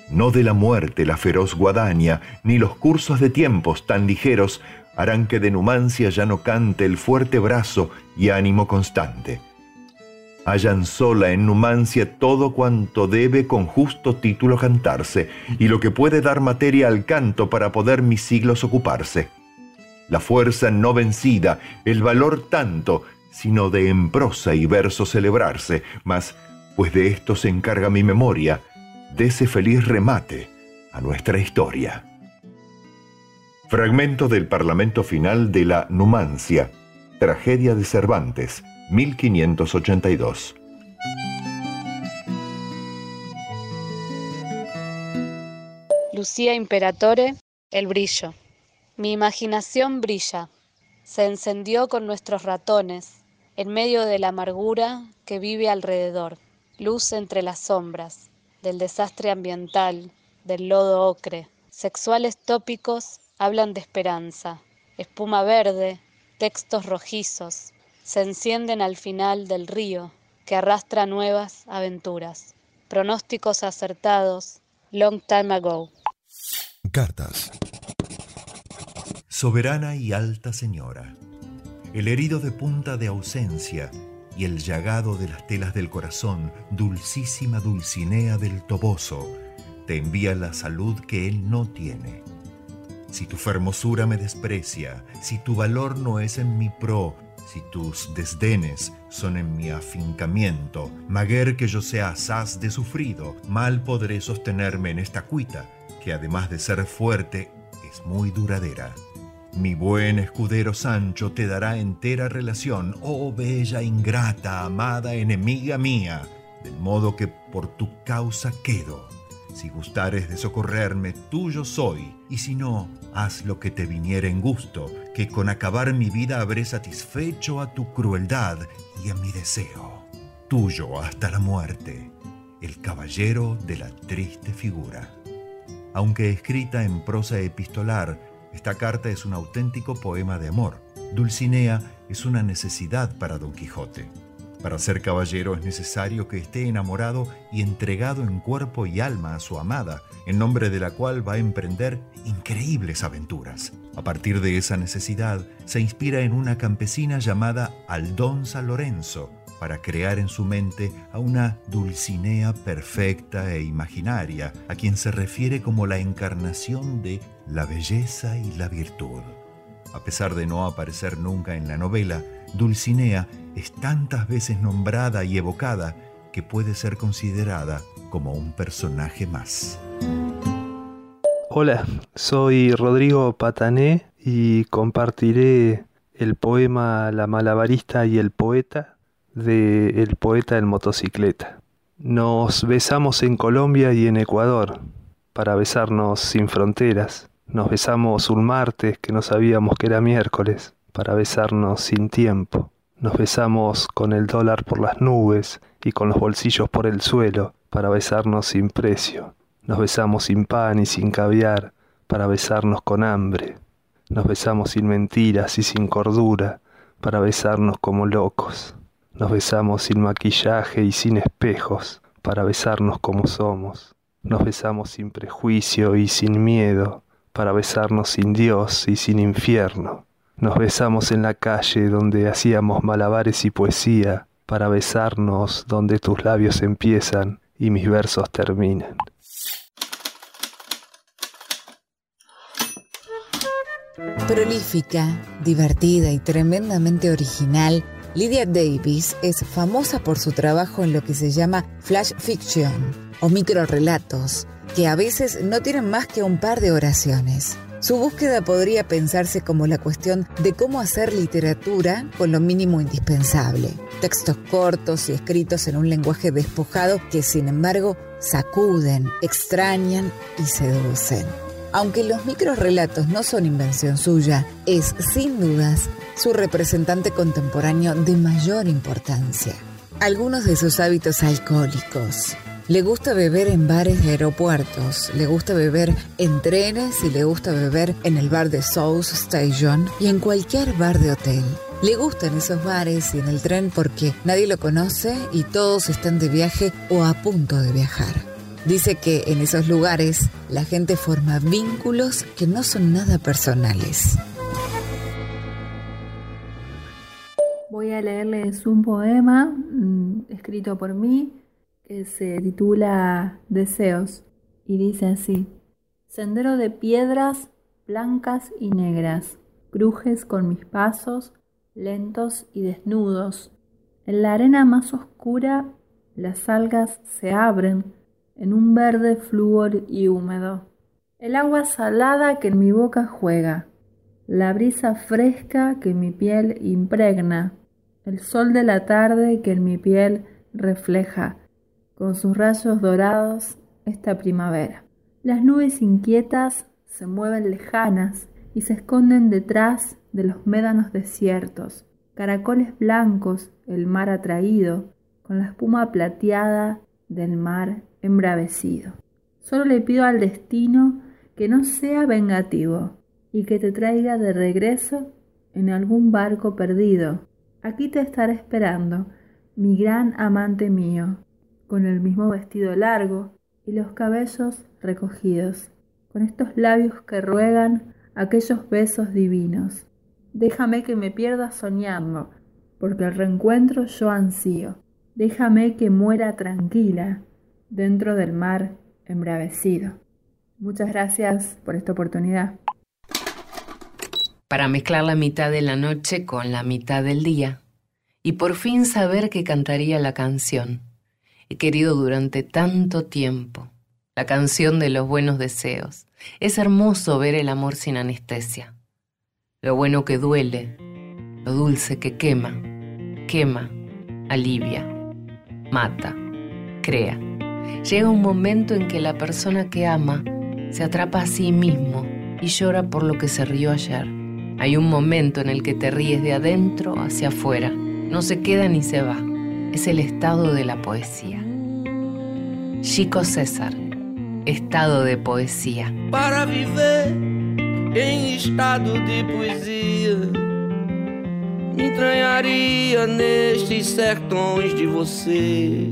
No de la muerte la feroz guadaña, ni los cursos de tiempos tan ligeros harán que de Numancia ya no cante el fuerte brazo y ánimo constante. Hallan sola en Numancia todo cuanto debe con justo título cantarse, y lo que puede dar materia al canto para poder mis siglos ocuparse. La fuerza no vencida, el valor tanto, sino de en prosa y verso celebrarse, mas, pues de esto se encarga mi memoria, de ese feliz remate a nuestra historia. Fragmento del Parlamento Final de la Numancia, Tragedia de Cervantes, 1582. Lucía Imperatore, El brillo. Mi imaginación brilla, se encendió con nuestros ratones, en medio de la amargura que vive alrededor, luz entre las sombras, del desastre ambiental, del lodo ocre. Sexuales tópicos hablan de esperanza, espuma verde, textos rojizos, se encienden al final del río que arrastra nuevas aventuras. Pronósticos acertados, long time ago. Cartas. Soberana y alta señora el herido de punta de ausencia y el llagado de las telas del corazón, dulcísima Dulcinea del Toboso, te envía la salud que él no tiene. Si tu fermosura me desprecia, si tu valor no es en mi pro, si tus desdenes son en mi afincamiento, maguer que yo sea asaz de sufrido, mal podré sostenerme en esta cuita, que además de ser fuerte, es muy duradera. Mi buen escudero Sancho te dará entera relación, oh bella ingrata, amada enemiga mía, del modo que por tu causa quedo. Si gustares de socorrerme, tuyo soy, y si no, haz lo que te viniera en gusto, que con acabar mi vida habré satisfecho a tu crueldad y a mi deseo. Tuyo hasta la muerte, el caballero de la triste figura. Aunque escrita en prosa epistolar, esta carta es un auténtico poema de amor. Dulcinea es una necesidad para Don Quijote. Para ser caballero es necesario que esté enamorado y entregado en cuerpo y alma a su amada, en nombre de la cual va a emprender increíbles aventuras. A partir de esa necesidad, se inspira en una campesina llamada Aldonza Lorenzo, para crear en su mente a una Dulcinea perfecta e imaginaria, a quien se refiere como la encarnación de la belleza y la virtud. A pesar de no aparecer nunca en la novela, Dulcinea es tantas veces nombrada y evocada que puede ser considerada como un personaje más. Hola, soy Rodrigo Patané y compartiré el poema La malabarista y el poeta de El poeta en motocicleta. Nos besamos en Colombia y en Ecuador para besarnos sin fronteras. Nos besamos un martes que no sabíamos que era miércoles para besarnos sin tiempo. Nos besamos con el dólar por las nubes y con los bolsillos por el suelo para besarnos sin precio. Nos besamos sin pan y sin caviar para besarnos con hambre. Nos besamos sin mentiras y sin cordura para besarnos como locos. Nos besamos sin maquillaje y sin espejos para besarnos como somos. Nos besamos sin prejuicio y sin miedo para besarnos sin Dios y sin infierno. Nos besamos en la calle donde hacíamos malabares y poesía para besarnos donde tus labios empiezan y mis versos terminan. Prolífica, divertida y tremendamente original, Lydia Davis es famosa por su trabajo en lo que se llama flash fiction o microrelatos, que a veces no tienen más que un par de oraciones. Su búsqueda podría pensarse como la cuestión de cómo hacer literatura con lo mínimo indispensable. Textos cortos y escritos en un lenguaje despojado que sin embargo sacuden, extrañan y seducen. Aunque los microrelatos no son invención suya, es sin dudas su representante contemporáneo de mayor importancia. Algunos de sus hábitos alcohólicos. Le gusta beber en bares de aeropuertos, le gusta beber en trenes y le gusta beber en el bar de South Station y en cualquier bar de hotel. Le gustan esos bares y en el tren porque nadie lo conoce y todos están de viaje o a punto de viajar. Dice que en esos lugares la gente forma vínculos que no son nada personales. Voy a leerles un poema mm, escrito por mí que se titula Deseos y dice así. Sendero de piedras blancas y negras, crujes con mis pasos, lentos y desnudos. En la arena más oscura las algas se abren en un verde flúor y húmedo. El agua salada que en mi boca juega, la brisa fresca que mi piel impregna, el sol de la tarde que en mi piel refleja con sus rayos dorados esta primavera. Las nubes inquietas se mueven lejanas y se esconden detrás de los médanos desiertos. Caracoles blancos el mar ha traído, con la espuma plateada del mar embravecido. Solo le pido al destino que no sea vengativo y que te traiga de regreso en algún barco perdido. Aquí te estaré esperando, mi gran amante mío, con el mismo vestido largo y los cabellos recogidos, con estos labios que ruegan aquellos besos divinos. Déjame que me pierda soñando, porque el reencuentro yo ansío. Déjame que muera tranquila, dentro del mar embravecido. Muchas gracias por esta oportunidad. Para mezclar la mitad de la noche con la mitad del día y por fin saber que cantaría la canción. He querido durante tanto tiempo la canción de los buenos deseos. Es hermoso ver el amor sin anestesia. Lo bueno que duele, lo dulce que quema, quema, alivia, mata, crea. Llega un momento en que la persona que ama se atrapa a sí mismo y llora por lo que se rió ayer. Hay un momento en el que te ríes de adentro hacia afuera. No se queda ni se va. Es el estado de la poesía. Chico César, estado de poesía. Para viver em estado de poesia, me entranharia nestes sertões de você.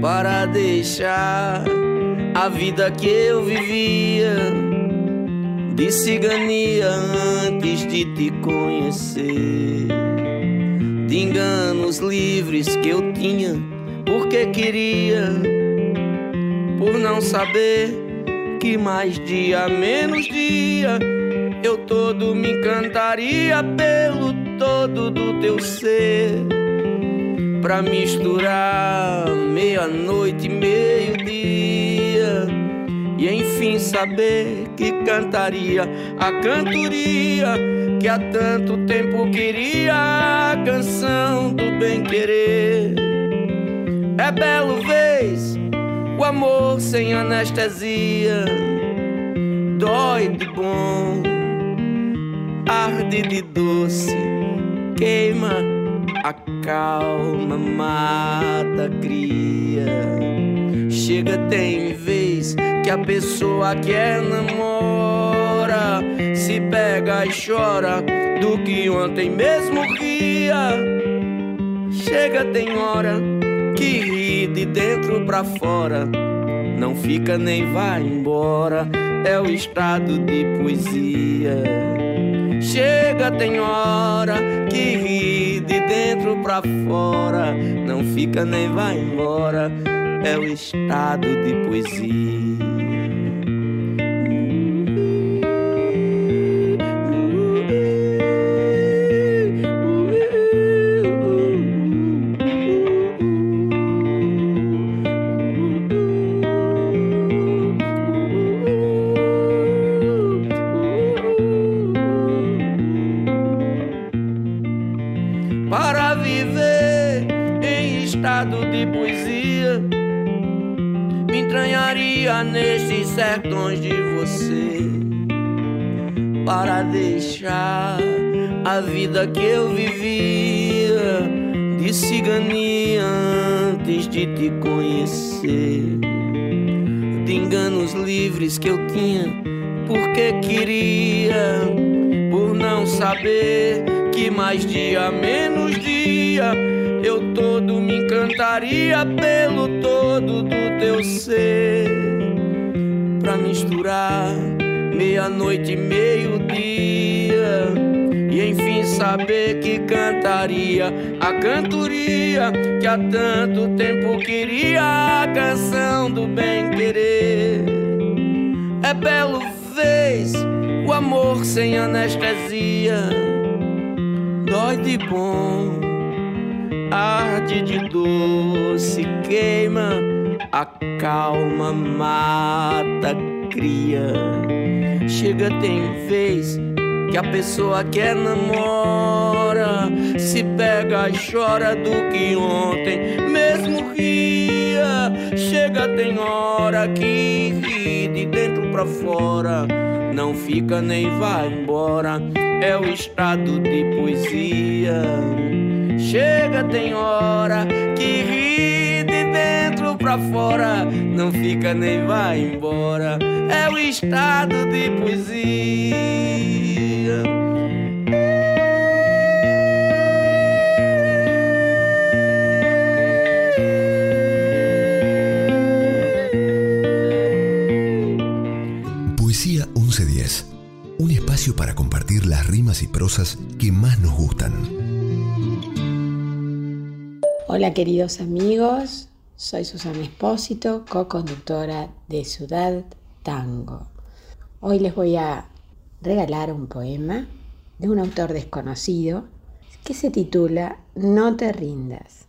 para deixar a vida que eu vivia de cigania antes de te conhecer. De enganos livres que eu tinha, porque queria, por não saber que mais dia menos dia eu todo me encantaria pelo todo do teu ser pra misturar meia-noite e meio-dia e enfim saber que cantaria a cantoria que há tanto tempo queria canção do bem querer. É belo vez o amor sem anestesia, dói de bom, arde de doce, queima, acalma, mata, cria. Chega tem vez que a pessoa que é se pega e chora do que ontem mesmo ria. Chega tem hora que ri de dentro pra fora, não fica nem vai embora, é o estado de poesia. Chega, tem hora que ri de dentro pra fora, não fica nem vai embora, é o estado de poesia. Vida que eu vivia de cigania antes de te conhecer, de enganos livres que eu tinha porque queria, por não saber que mais dia menos dia eu todo me encantaria pelo todo do teu ser pra misturar meia-noite e meio-dia. Enfim saber que cantaria a cantoria que há tanto tempo queria a canção do bem querer. É belo vez o amor sem anestesia, dói de bom, arde de doce, queima acalma, mata, cria. Chega, tem vez que a pessoa que é namora se pega e chora do que ontem mesmo ria. Chega, tem hora que ri de dentro pra fora, não fica nem vai embora. É o estado de poesia. Chega, tem hora que ri pra fora, não fica nem vai embora. É o estado de poesia. Poesía 1110. Un espacio para compartir las rimas y prosas que más nos gustan. Hola queridos amigos, soy Susana Espósito, co-conductora de Ciudad Tango. Hoy les voy a regalar un poema de un autor desconocido que se titula No te rindas.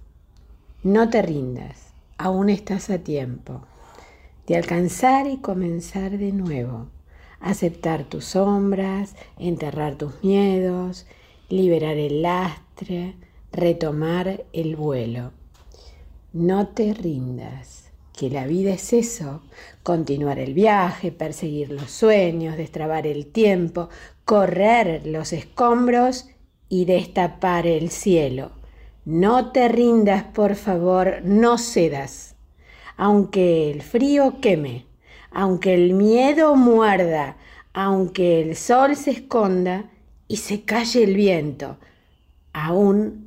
No te rindas, aún estás a tiempo de alcanzar y comenzar de nuevo, aceptar tus sombras, enterrar tus miedos, liberar el lastre, retomar el vuelo. No te rindas, que la vida es eso, continuar el viaje, perseguir los sueños, destrabar el tiempo, correr los escombros y destapar el cielo. No te rindas, por favor, no cedas. Aunque el frío queme, aunque el miedo muerda, aunque el sol se esconda y se calle el viento, aún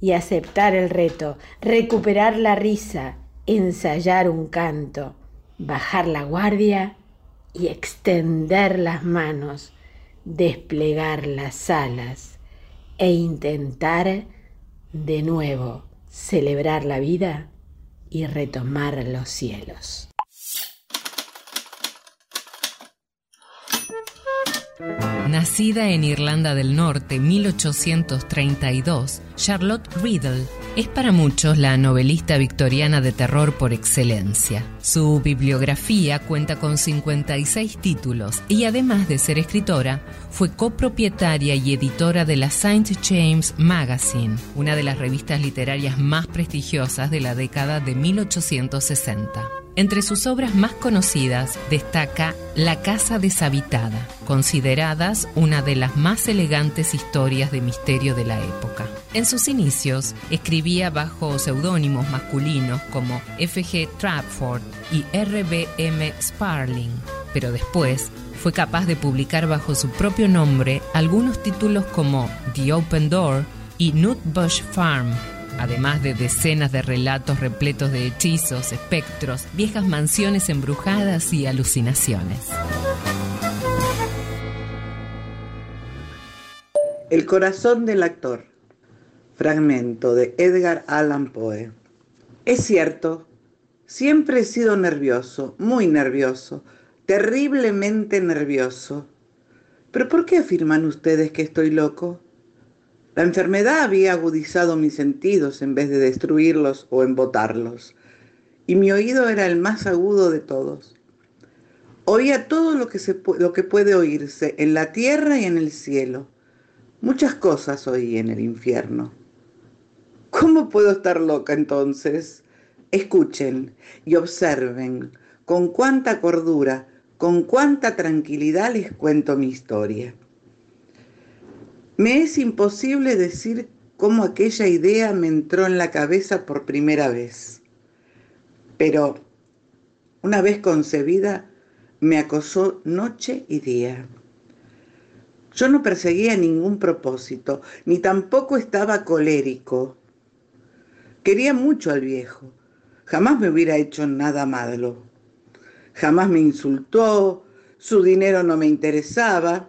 y aceptar el reto, recuperar la risa, ensayar un canto, bajar la guardia y extender las manos, desplegar las alas e intentar de nuevo celebrar la vida y retomar los cielos. Nacida en Irlanda del Norte 1832, Charlotte Riddle es para muchos la novelista victoriana de terror por excelencia. Su bibliografía cuenta con 56 títulos y además de ser escritora, fue copropietaria y editora de la St. James Magazine, una de las revistas literarias más prestigiosas de la década de 1860. Entre sus obras más conocidas destaca La Casa Deshabitada, consideradas una de las más elegantes historias de misterio de la época. En sus inicios escribía bajo seudónimos masculinos como F.G. Trapford y R.B.M. Sparling, pero después fue capaz de publicar bajo su propio nombre algunos títulos como The Open Door y Nutbush Farm, además de decenas de relatos repletos de hechizos, espectros, viejas mansiones embrujadas y alucinaciones. El corazón del actor. Fragmento de Edgar Allan Poe. Es cierto, siempre he sido nervioso, muy nervioso, terriblemente nervioso. Pero ¿por qué afirman ustedes que estoy loco? La enfermedad había agudizado mis sentidos en vez de destruirlos o embotarlos, y mi oído era el más agudo de todos. Oía todo lo que, se, lo que puede oírse en la tierra y en el cielo. Muchas cosas oí en el infierno. ¿Cómo puedo estar loca entonces? Escuchen y observen con cuánta cordura, con cuánta tranquilidad les cuento mi historia. Me es imposible decir cómo aquella idea me entró en la cabeza por primera vez. Pero una vez concebida, me acosó noche y día. Yo no perseguía ningún propósito, ni tampoco estaba colérico. Quería mucho al viejo. Jamás me hubiera hecho nada malo. Jamás me insultó, su dinero no me interesaba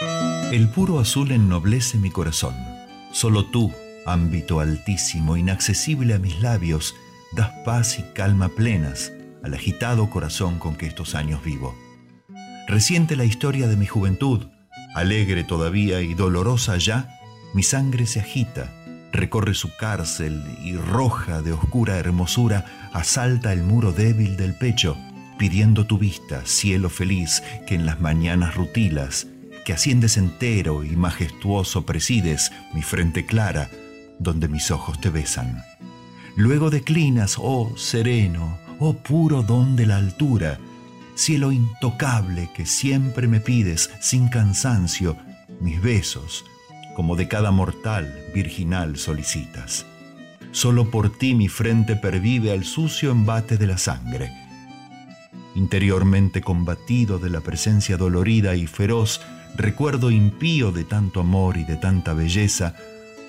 El puro azul ennoblece mi corazón. Solo tú, ámbito altísimo, inaccesible a mis labios, das paz y calma plenas al agitado corazón con que estos años vivo. Reciente la historia de mi juventud, alegre todavía y dolorosa ya, mi sangre se agita, recorre su cárcel y roja de oscura hermosura asalta el muro débil del pecho, pidiendo tu vista, cielo feliz, que en las mañanas rutilas que asciendes entero y majestuoso presides mi frente clara, donde mis ojos te besan. Luego declinas, oh sereno, oh puro don de la altura, cielo intocable que siempre me pides sin cansancio mis besos, como de cada mortal virginal solicitas. Solo por ti mi frente pervive al sucio embate de la sangre. Interiormente combatido de la presencia dolorida y feroz, recuerdo impío de tanto amor y de tanta belleza,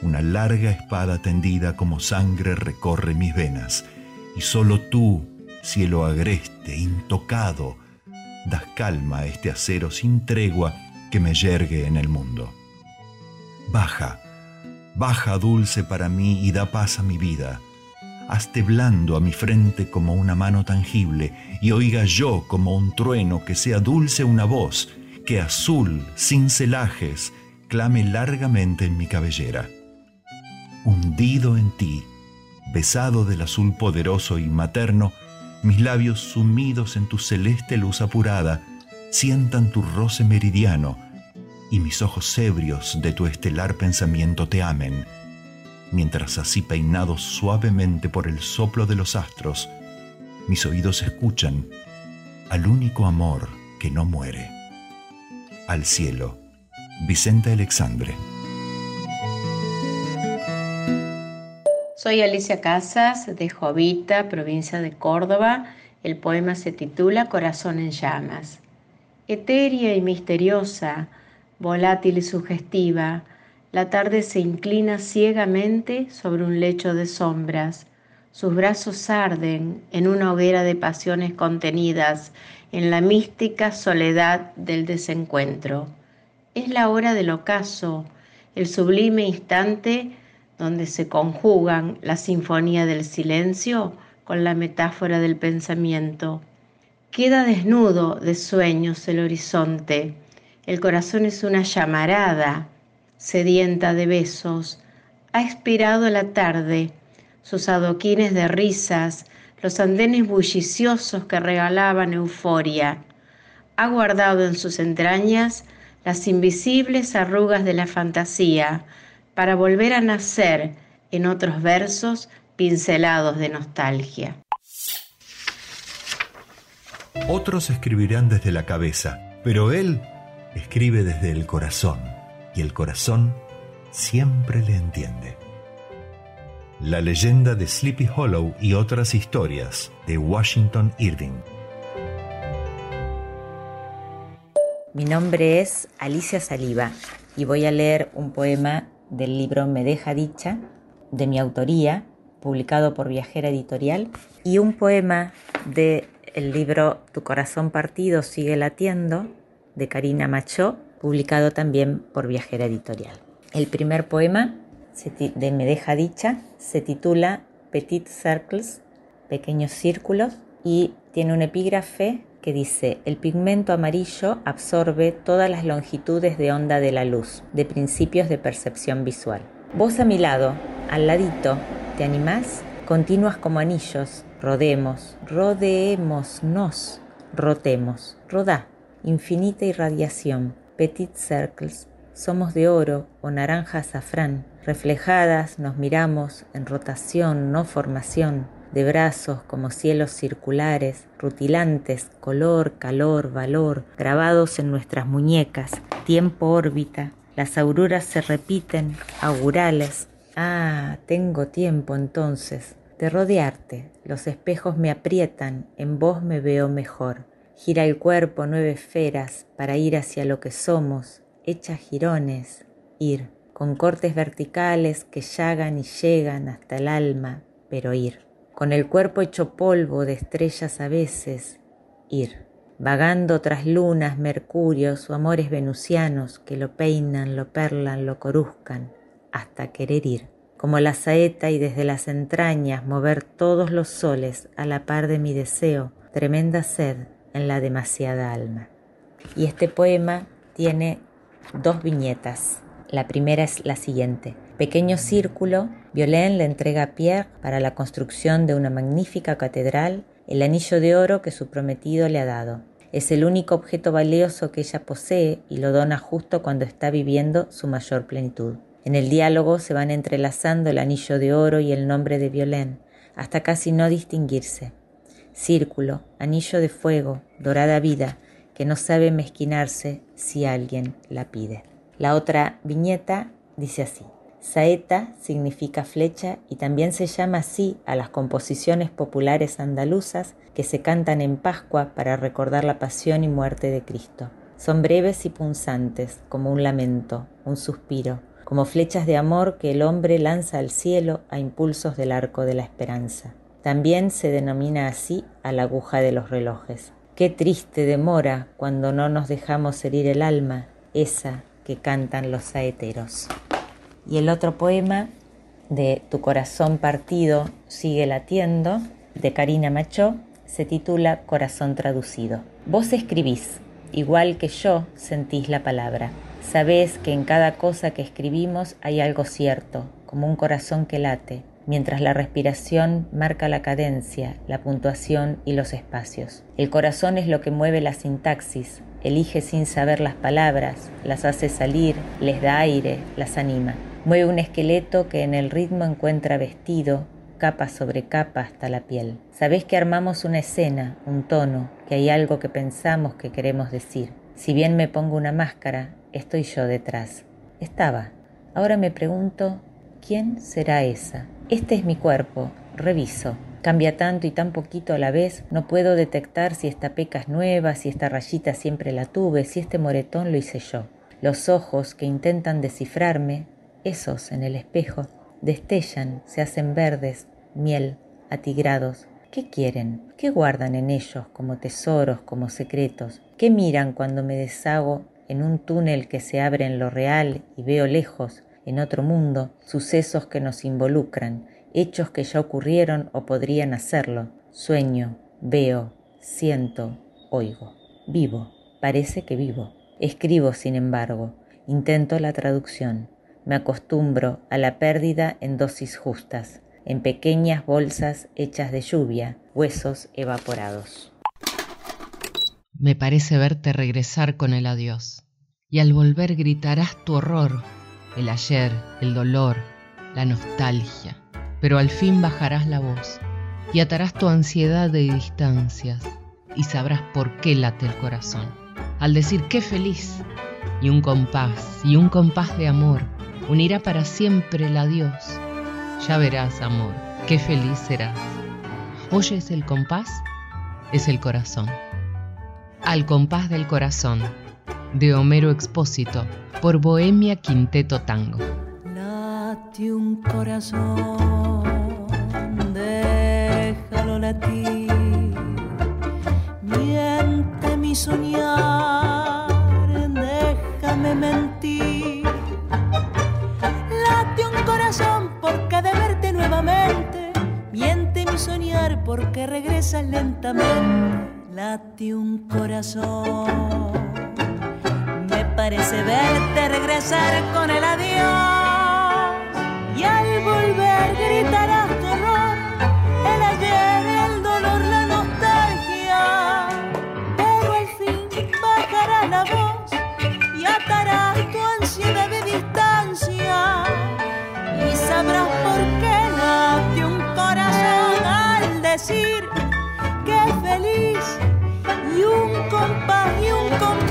una larga espada tendida como sangre recorre mis venas, y solo tú, cielo agreste, intocado, das calma a este acero sin tregua que me yergue en el mundo. Baja, baja dulce para mí y da paz a mi vida. Hazte blando a mi frente como una mano tangible y oiga yo como un trueno que sea dulce una voz que azul, sin celajes, clame largamente en mi cabellera. Hundido en ti, besado del azul poderoso y materno, mis labios sumidos en tu celeste luz apurada, sientan tu roce meridiano, y mis ojos ebrios de tu estelar pensamiento te amen, mientras así peinados suavemente por el soplo de los astros, mis oídos escuchan al único amor que no muere. Al cielo, Vicente Alexandre. Soy Alicia Casas de Jovita, provincia de Córdoba. El poema se titula Corazón en llamas. Etérea y misteriosa, volátil y sugestiva, la tarde se inclina ciegamente sobre un lecho de sombras. Sus brazos arden en una hoguera de pasiones contenidas en la mística soledad del desencuentro. Es la hora del ocaso, el sublime instante donde se conjugan la sinfonía del silencio con la metáfora del pensamiento. Queda desnudo de sueños el horizonte, el corazón es una llamarada sedienta de besos, ha expirado la tarde, sus adoquines de risas, los andenes bulliciosos que regalaban euforia, ha guardado en sus entrañas las invisibles arrugas de la fantasía, para volver a nacer en otros versos pincelados de nostalgia. Otros escribirán desde la cabeza, pero él escribe desde el corazón y el corazón siempre le entiende. La leyenda de Sleepy Hollow y otras historias de Washington Irving. Mi nombre es Alicia Saliva y voy a leer un poema del libro Me deja dicha, de mi autoría, publicado por Viajera Editorial, y un poema del el libro Tu corazón partido sigue latiendo, de Karina Machó, publicado también por Viajera Editorial. El primer poema de Me deja dicha se titula Petit Circles, pequeños círculos, y tiene un epígrafe que dice, el pigmento amarillo absorbe todas las longitudes de onda de la luz, de principios de percepción visual. Vos a mi lado, al ladito, ¿te animás? Continuas como anillos, rodemos, rodeémonos, rotemos, rodá, infinita irradiación, petit circles, somos de oro o naranja azafrán, reflejadas nos miramos en rotación, no formación, de brazos como cielos circulares, rutilantes, color, calor, valor, grabados en nuestras muñecas, tiempo órbita, las auroras se repiten, augurales. Ah, tengo tiempo entonces de rodearte, los espejos me aprietan, en vos me veo mejor. Gira el cuerpo nueve esferas para ir hacia lo que somos, echa girones, ir, con cortes verticales que llagan y llegan hasta el alma, pero ir con el cuerpo hecho polvo de estrellas a veces, ir, vagando tras lunas, mercurios o amores venusianos que lo peinan, lo perlan, lo coruzcan, hasta querer ir, como la saeta y desde las entrañas mover todos los soles a la par de mi deseo, tremenda sed en la demasiada alma. Y este poema tiene dos viñetas. La primera es la siguiente. Pequeño círculo, Violain le entrega a Pierre para la construcción de una magnífica catedral el anillo de oro que su prometido le ha dado. Es el único objeto valioso que ella posee y lo dona justo cuando está viviendo su mayor plenitud. En el diálogo se van entrelazando el anillo de oro y el nombre de Violain, hasta casi no distinguirse. Círculo, anillo de fuego, dorada vida, que no sabe mezquinarse si alguien la pide. La otra viñeta dice así. Saeta significa flecha y también se llama así a las composiciones populares andaluzas que se cantan en Pascua para recordar la pasión y muerte de Cristo. Son breves y punzantes, como un lamento, un suspiro, como flechas de amor que el hombre lanza al cielo a impulsos del arco de la esperanza. También se denomina así a la aguja de los relojes. Qué triste demora cuando no nos dejamos herir el alma, esa que cantan los saeteros. Y el otro poema de Tu corazón partido sigue latiendo, de Karina Machó, se titula Corazón traducido. Vos escribís, igual que yo sentís la palabra. Sabés que en cada cosa que escribimos hay algo cierto, como un corazón que late, mientras la respiración marca la cadencia, la puntuación y los espacios. El corazón es lo que mueve la sintaxis, elige sin saber las palabras, las hace salir, les da aire, las anima. Mueve un esqueleto que en el ritmo encuentra vestido, capa sobre capa hasta la piel. Sabés que armamos una escena, un tono, que hay algo que pensamos que queremos decir. Si bien me pongo una máscara, estoy yo detrás. Estaba. Ahora me pregunto, ¿quién será esa? Este es mi cuerpo, reviso. Cambia tanto y tan poquito a la vez, no puedo detectar si esta peca es nueva, si esta rayita siempre la tuve, si este moretón lo hice yo. Los ojos que intentan descifrarme, esos en el espejo, destellan, se hacen verdes, miel, atigrados. ¿Qué quieren? ¿Qué guardan en ellos como tesoros, como secretos? ¿Qué miran cuando me deshago en un túnel que se abre en lo real y veo lejos, en otro mundo, sucesos que nos involucran, hechos que ya ocurrieron o podrían hacerlo? Sueño, veo, siento, oigo. Vivo, parece que vivo. Escribo, sin embargo, intento la traducción. Me acostumbro a la pérdida en dosis justas, en pequeñas bolsas hechas de lluvia, huesos evaporados. Me parece verte regresar con el adiós, y al volver gritarás tu horror, el ayer, el dolor, la nostalgia, pero al fin bajarás la voz y atarás tu ansiedad de distancias y sabrás por qué late el corazón al decir qué feliz, y un compás, y un compás de amor, unirá para siempre el adiós. Ya verás, amor, qué feliz serás. ¿Oyes el compás? Es el corazón. Al compás del corazón, de Homero Expósito, por Bohemia Quinteto Tango. Late un corazón, déjalo latir, miente mi soñar, déjame mentir. Late un corazón porque de verte nuevamente, miente mi soñar porque regresas lentamente. Late un corazón, me parece verte regresar con el adiós y al volver gritarás tu horror, el ayer, el dolor, la nostalgia. Pero al fin bajará la voz y atarás tu ansiedad de distancia. Y sabrás por qué late un corazón al decir que feliz y un compás y un compás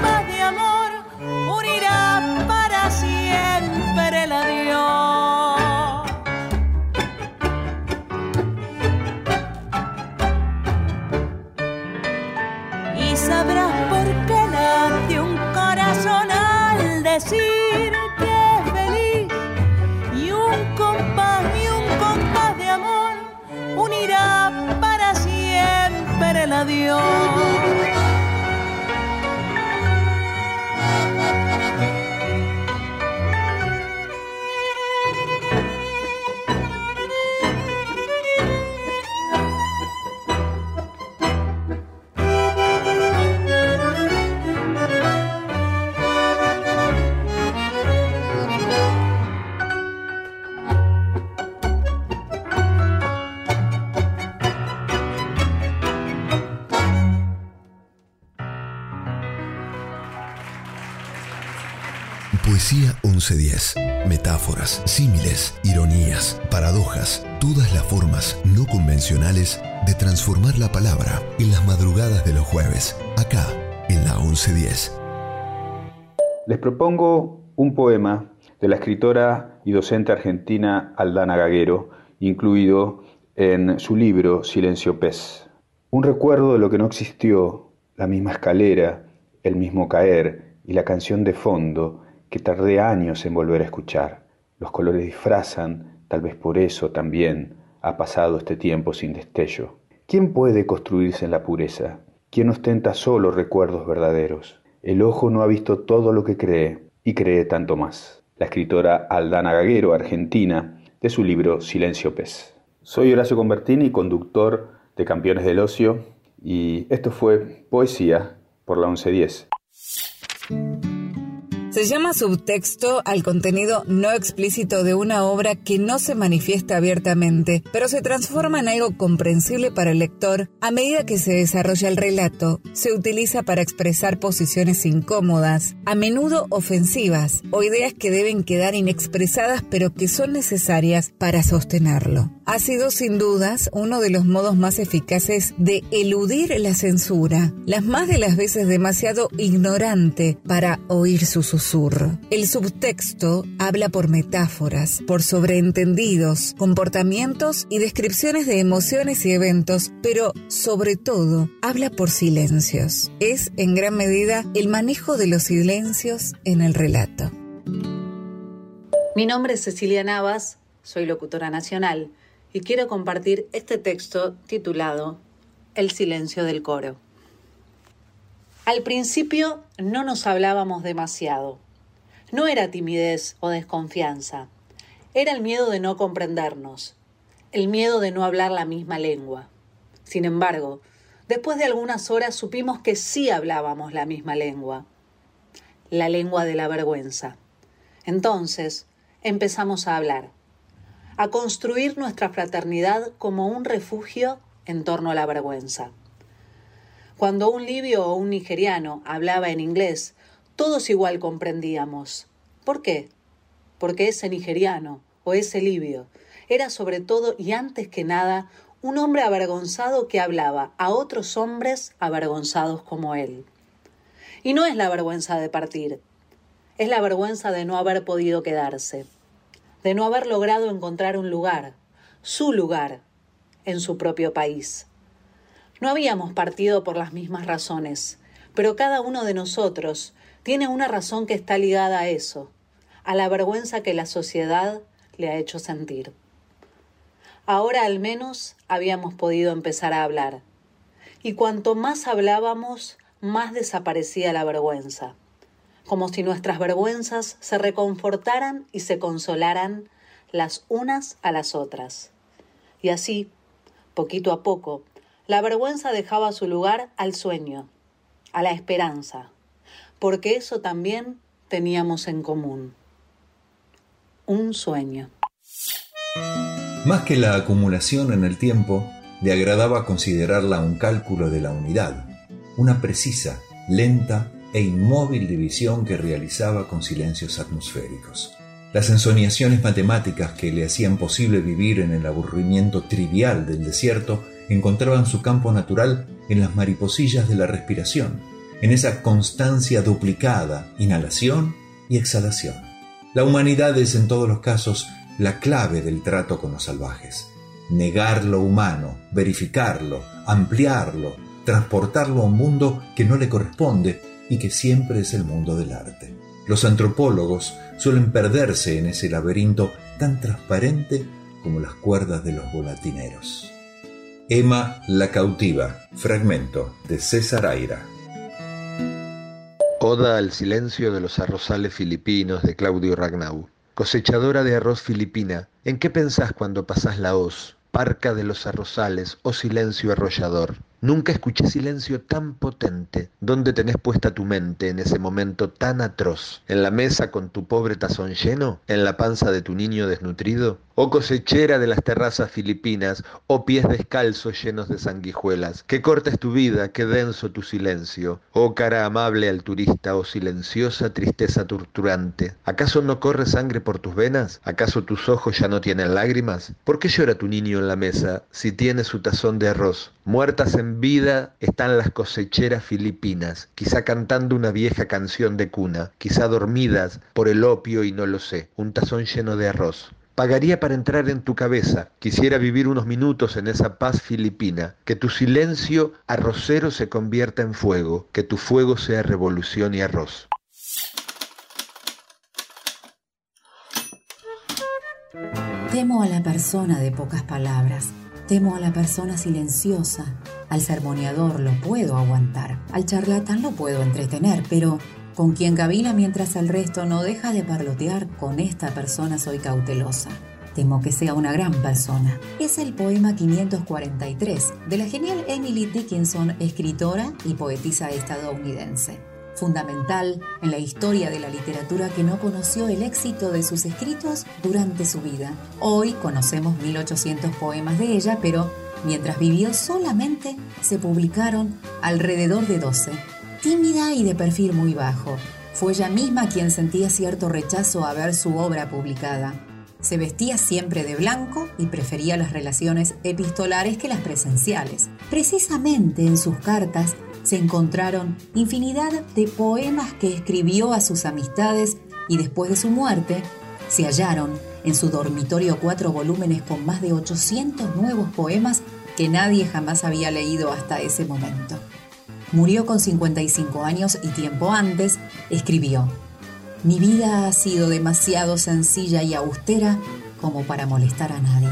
Metáforas, símiles, ironías, paradojas, todas las formas no convencionales de transformar la palabra en las madrugadas de los jueves, acá en la 1110. Les propongo un poema de la escritora y docente argentina Aldana Gaguero, incluido en su libro Silencio Pez. Un recuerdo de lo que no existió, la misma escalera, el mismo caer y la canción de fondo que tardé años en volver a escuchar. Los colores disfrazan, tal vez por eso también ha pasado este tiempo sin destello. ¿Quién puede construirse en la pureza? ¿Quién ostenta solo recuerdos verdaderos? El ojo no ha visto todo lo que cree y cree tanto más. La escritora Aldana Gaguero, argentina, de su libro Silencio Pez. Soy Horacio Convertini, conductor de Campeones del Ocio, y esto fue Poesía por la 1110. Se llama subtexto al contenido no explícito de una obra que no se manifiesta abiertamente, pero se transforma en algo comprensible para el lector a medida que se desarrolla el relato. Se utiliza para expresar posiciones incómodas, a menudo ofensivas, o ideas que deben quedar inexpresadas pero que son necesarias para sostenerlo. Ha sido sin dudas uno de los modos más eficaces de eludir la censura, las más de las veces demasiado ignorante para oír su El subtexto habla por metáforas, por sobreentendidos, comportamientos y descripciones de emociones y eventos, pero sobre todo habla por silencios. Es en gran medida el manejo de los silencios en el relato. Mi nombre es Cecilia Navas, soy locutora nacional y quiero compartir este texto titulado El silencio del coro. Al principio no nos hablábamos demasiado. No era timidez o desconfianza, era el miedo de no comprendernos, el miedo de no hablar la misma lengua. Sin embargo, después de algunas horas supimos que sí hablábamos la misma lengua, la lengua de la vergüenza. Entonces empezamos a hablar, a construir nuestra fraternidad como un refugio en torno a la vergüenza. Cuando un libio o un nigeriano hablaba en inglés, todos igual comprendíamos. ¿Por qué? Porque ese nigeriano o ese libio era sobre todo y antes que nada un hombre avergonzado que hablaba a otros hombres avergonzados como él. Y no es la vergüenza de partir, es la vergüenza de no haber podido quedarse, de no haber logrado encontrar un lugar, su lugar, en su propio país. No habíamos partido por las mismas razones, pero cada uno de nosotros tiene una razón que está ligada a eso, a la vergüenza que la sociedad le ha hecho sentir. Ahora al menos habíamos podido empezar a hablar, y cuanto más hablábamos, más desaparecía la vergüenza, como si nuestras vergüenzas se reconfortaran y se consolaran las unas a las otras. Y así, poquito a poco, la vergüenza dejaba su lugar al sueño, a la esperanza, porque eso también teníamos en común. Un sueño. Más que la acumulación en el tiempo, le agradaba considerarla un cálculo de la unidad, una precisa, lenta e inmóvil división que realizaba con silencios atmosféricos. Las ensoñaciones matemáticas que le hacían posible vivir en el aburrimiento trivial del desierto encontraban su campo natural en las mariposillas de la respiración, en esa constancia duplicada, inhalación y exhalación. La humanidad es en todos los casos la clave del trato con los salvajes. Negar lo humano, verificarlo, ampliarlo, transportarlo a un mundo que no le corresponde y que siempre es el mundo del arte. Los antropólogos suelen perderse en ese laberinto tan transparente como las cuerdas de los volatineros. Emma la cautiva, fragmento de César Aira. Oda al silencio de los arrozales filipinos de Claudio Ragnau. Cosechadora de arroz filipina, ¿en qué pensás cuando pasás la hoz? Parca de los arrozales o silencio arrollador. Nunca escuché silencio tan potente. ¿Dónde tenés puesta tu mente en ese momento tan atroz? ¿En la mesa con tu pobre tazón lleno? ¿En la panza de tu niño desnutrido? ¿O cosechera de las terrazas filipinas? ¿O pies descalzos llenos de sanguijuelas? Qué corta es tu vida, qué denso tu silencio. ¿Oh cara amable al turista o silenciosa tristeza torturante? ¿Acaso no corre sangre por tus venas? ¿Acaso tus ojos ya no tienen lágrimas? ¿Por qué llora tu niño en la mesa si tiene su tazón de arroz? Muertas en vida están las cosecheras filipinas, quizá cantando una vieja canción de cuna, quizá dormidas por el opio y no lo sé, un tazón lleno de arroz. Pagaría para entrar en tu cabeza, quisiera vivir unos minutos en esa paz filipina, que tu silencio arrocero se convierta en fuego, que tu fuego sea revolución y arroz. Temo a la persona de pocas palabras Temo a la persona silenciosa. Al sermoneador lo puedo aguantar. Al charlatán lo puedo entretener, pero con quien gabila mientras el resto no deja de parlotear, con esta persona soy cautelosa. Temo que sea una gran persona. Es el poema 543 de la genial Emily Dickinson, escritora y poetisa estadounidense. fundamental en la historia de la literatura que no conoció el éxito de sus escritos durante su vida. Hoy conocemos 1800 poemas de ella, pero mientras vivió solamente se publicaron alrededor de 12. Tímida y de perfil muy bajo, fue ella misma quien sentía cierto rechazo a ver su obra publicada. Se vestía siempre de blanco y prefería las relaciones epistolares que las presenciales. Precisamente en sus cartas se encontraron infinidad de poemas que escribió a sus amistades y después de su muerte se hallaron en su dormitorio cuatro volúmenes con más de 800 nuevos poemas que nadie jamás había leído hasta ese momento. Murió con 55 años y tiempo antes escribió, Mi vida ha sido demasiado sencilla y austera como para molestar a nadie.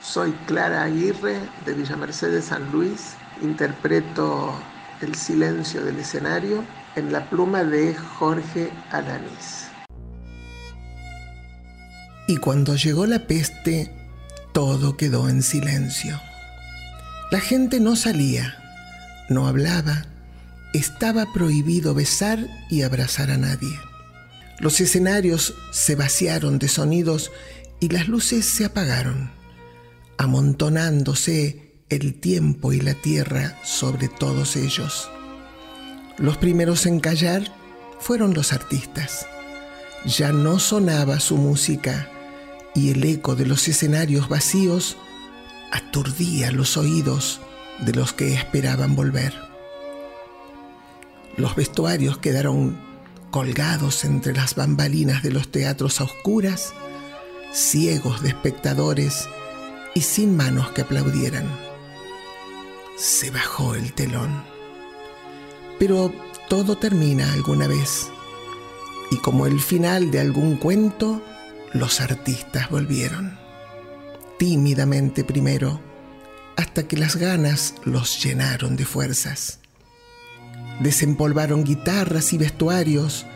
Soy Clara Aguirre de Villa Mercedes San Luis. Interpreto El silencio del escenario en la pluma de Jorge Alanís. Y cuando llegó la peste, todo quedó en silencio. La gente no salía, no hablaba, estaba prohibido besar y abrazar a nadie. Los escenarios se vaciaron de sonidos y las luces se apagaron amontonándose el tiempo y la tierra sobre todos ellos. Los primeros en callar fueron los artistas. Ya no sonaba su música y el eco de los escenarios vacíos aturdía los oídos de los que esperaban volver. Los vestuarios quedaron colgados entre las bambalinas de los teatros a oscuras, ciegos de espectadores y sin manos que aplaudieran. Se bajó el telón. Pero todo termina alguna vez. Y como el final de algún cuento, los artistas volvieron. Tímidamente primero, hasta que las ganas los llenaron de fuerzas. Desempolvaron guitarras y vestuarios,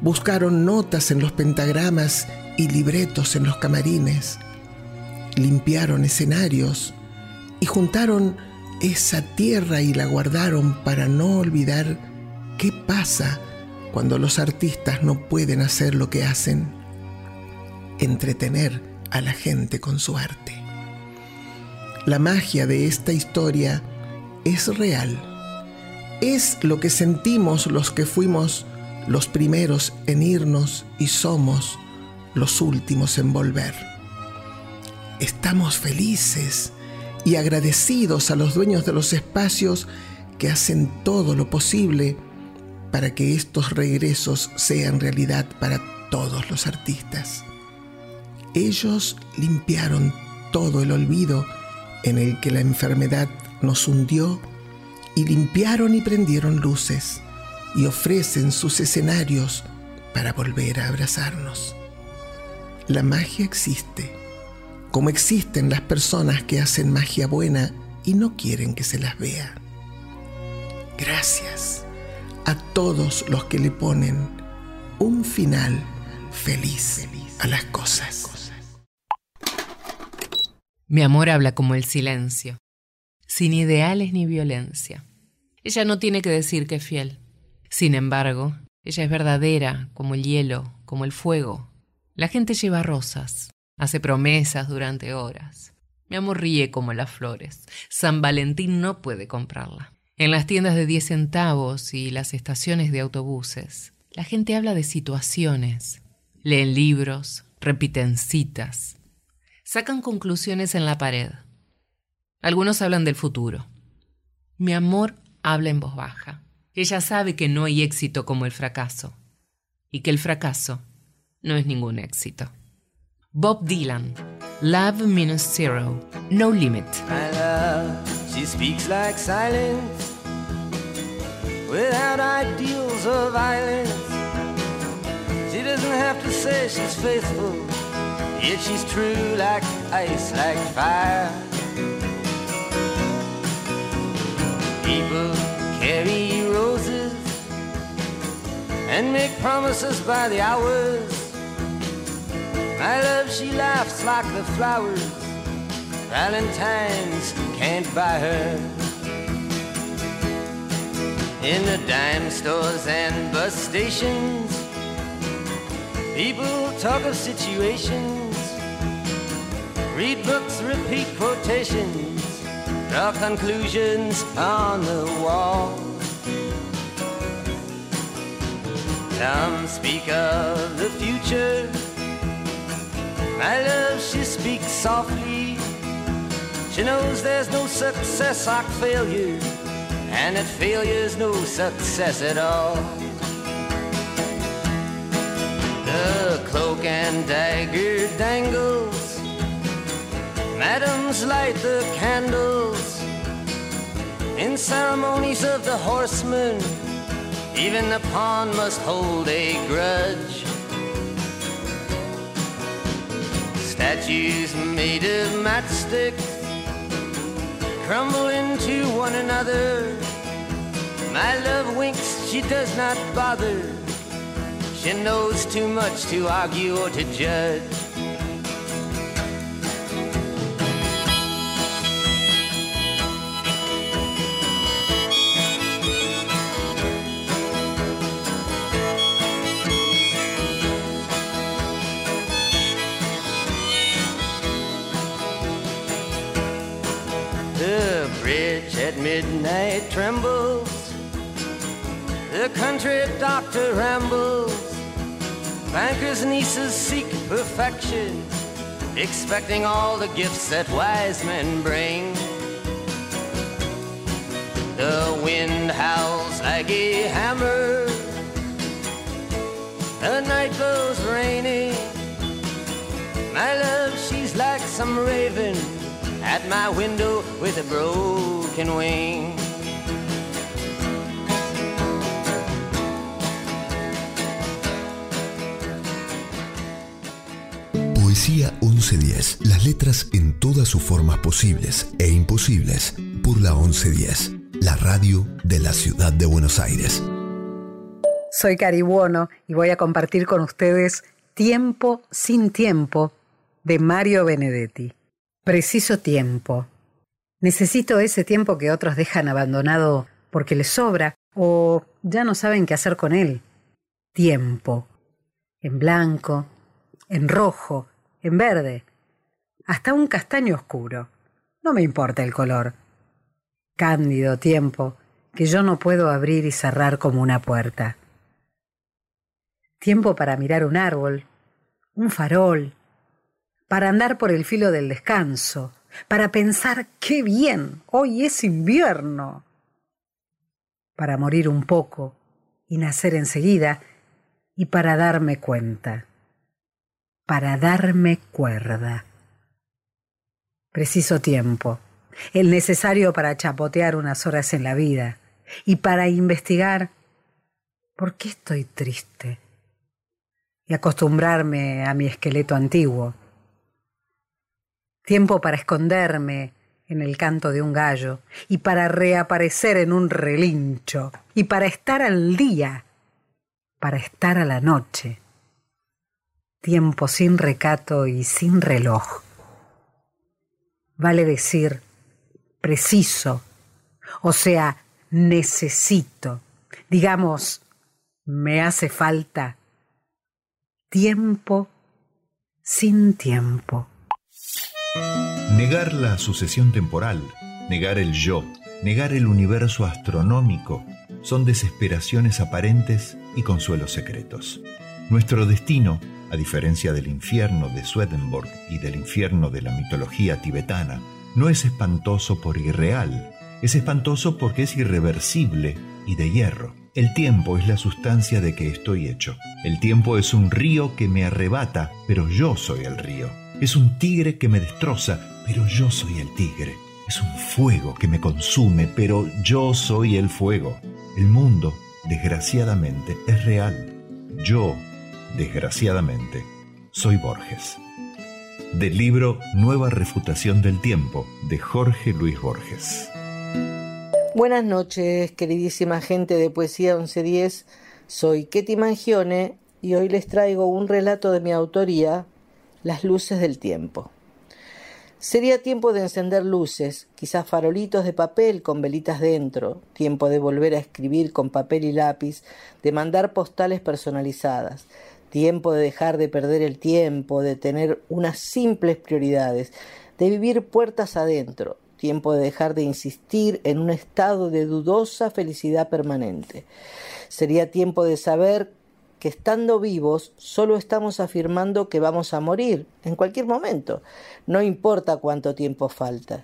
buscaron notas en los pentagramas y libretos en los camarines, limpiaron escenarios y juntaron esa tierra y la guardaron para no olvidar qué pasa cuando los artistas no pueden hacer lo que hacen, entretener a la gente con su arte. La magia de esta historia es real. Es lo que sentimos los que fuimos los primeros en irnos y somos los últimos en volver. Estamos felices y agradecidos a los dueños de los espacios que hacen todo lo posible para que estos regresos sean realidad para todos los artistas. Ellos limpiaron todo el olvido en el que la enfermedad nos hundió y limpiaron y prendieron luces y ofrecen sus escenarios para volver a abrazarnos. La magia existe como existen las personas que hacen magia buena y no quieren que se las vea. Gracias a todos los que le ponen un final feliz a las cosas. Mi amor habla como el silencio, sin ideales ni violencia. Ella no tiene que decir que es fiel. Sin embargo, ella es verdadera como el hielo, como el fuego. La gente lleva rosas, Hace promesas durante horas. Mi amor ríe como las flores. San Valentín no puede comprarla. En las tiendas de 10 centavos y las estaciones de autobuses, la gente habla de situaciones. Leen libros, repiten citas. Sacan conclusiones en la pared. Algunos hablan del futuro. Mi amor habla en voz baja. Ella sabe que no hay éxito como el fracaso y que el fracaso no es ningún éxito. Bob Dylan, Love Minus Zero, No Limit. She speaks like silence, without ideals of violence. She doesn't have to say she's faithful, yet she's true like ice, like fire. People carry roses and make promises by the hours. My love, she laughs like the flowers. Valentine's can't buy her. in the dime stores and bus stations. People talk of situations, read books, repeat quotations, draw conclusions on the wall. Some speak of the future. My love, she speaks softly. She knows there's no success like failure, and that failure's no success at all. The cloak and dagger dangles. Madams light the candles in ceremonies of the horsemen. Even the pawn must hold a grudge. Statues made of matchsticks crumble into one another. My love winks, she does not bother. She knows too much to argue or to judge. Midnight trembles. The country doctor rambles. Bankers' nieces seek perfection, expecting all the gifts that wise men bring. The wind howls like a hammer. The night blows rainy. My love, she's like some raven at my window with a broken wing. Poesía 1110. Las letras en todas sus formas posibles e imposibles por la 1110. La radio de la ciudad de Buenos Aires. Soy Caribuono y voy a compartir con ustedes Tiempo sin tiempo de Mario Benedetti. Preciso tiempo. Necesito ese tiempo que otros dejan abandonado porque les sobra o ya no saben qué hacer con él. Tiempo. En blanco, en rojo, en verde, hasta un castaño oscuro. No me importa el color. Cándido tiempo que yo no puedo abrir y cerrar como una puerta. Tiempo para mirar un árbol, un farol, para andar por el filo del descanso, para pensar qué bien, hoy es invierno, para morir un poco y nacer enseguida, y para darme cuenta, para darme cuerda. Preciso tiempo, el necesario para chapotear unas horas en la vida y para investigar por qué estoy triste y acostumbrarme a mi esqueleto antiguo tiempo para esconderme en el canto de un gallo y para reaparecer en un relincho y para estar al día, para estar a la noche. Tiempo sin recato y sin reloj. Vale decir preciso, o sea, necesito, digamos, me hace falta tiempo sin tiempo. Negar la sucesión temporal, negar el yo, negar el universo astronómico, son desesperaciones aparentes y consuelos secretos. Nuestro destino, a diferencia del infierno de Swedenborg y del infierno de la mitología tibetana, no es espantoso por irreal, es espantoso porque es irreversible y de hierro. El tiempo es la sustancia de que estoy hecho. El tiempo es un río que me arrebata, pero yo soy el río. Es un tigre que me destroza, pero yo soy el tigre. Es un fuego que me consume, pero yo soy el fuego. El mundo, desgraciadamente, es real. Yo, desgraciadamente, soy Borges. Del libro Nueva Refutación del Tiempo, de Jorge Luis Borges. Buenas noches, queridísima gente de Poesía 1110. Soy Ketty Mangione y hoy les traigo un relato de mi autoría, Las luces del tiempo. Sería tiempo de encender luces, quizás farolitos de papel con velitas dentro, tiempo de volver a escribir con papel y lápiz, de mandar postales personalizadas, tiempo de dejar de perder el tiempo, de tener unas simples prioridades, de vivir puertas adentro, tiempo de dejar de insistir en un estado de dudosa felicidad permanente. Sería tiempo de saber que estando vivos solo estamos afirmando que vamos a morir en cualquier momento, no importa cuánto tiempo falta.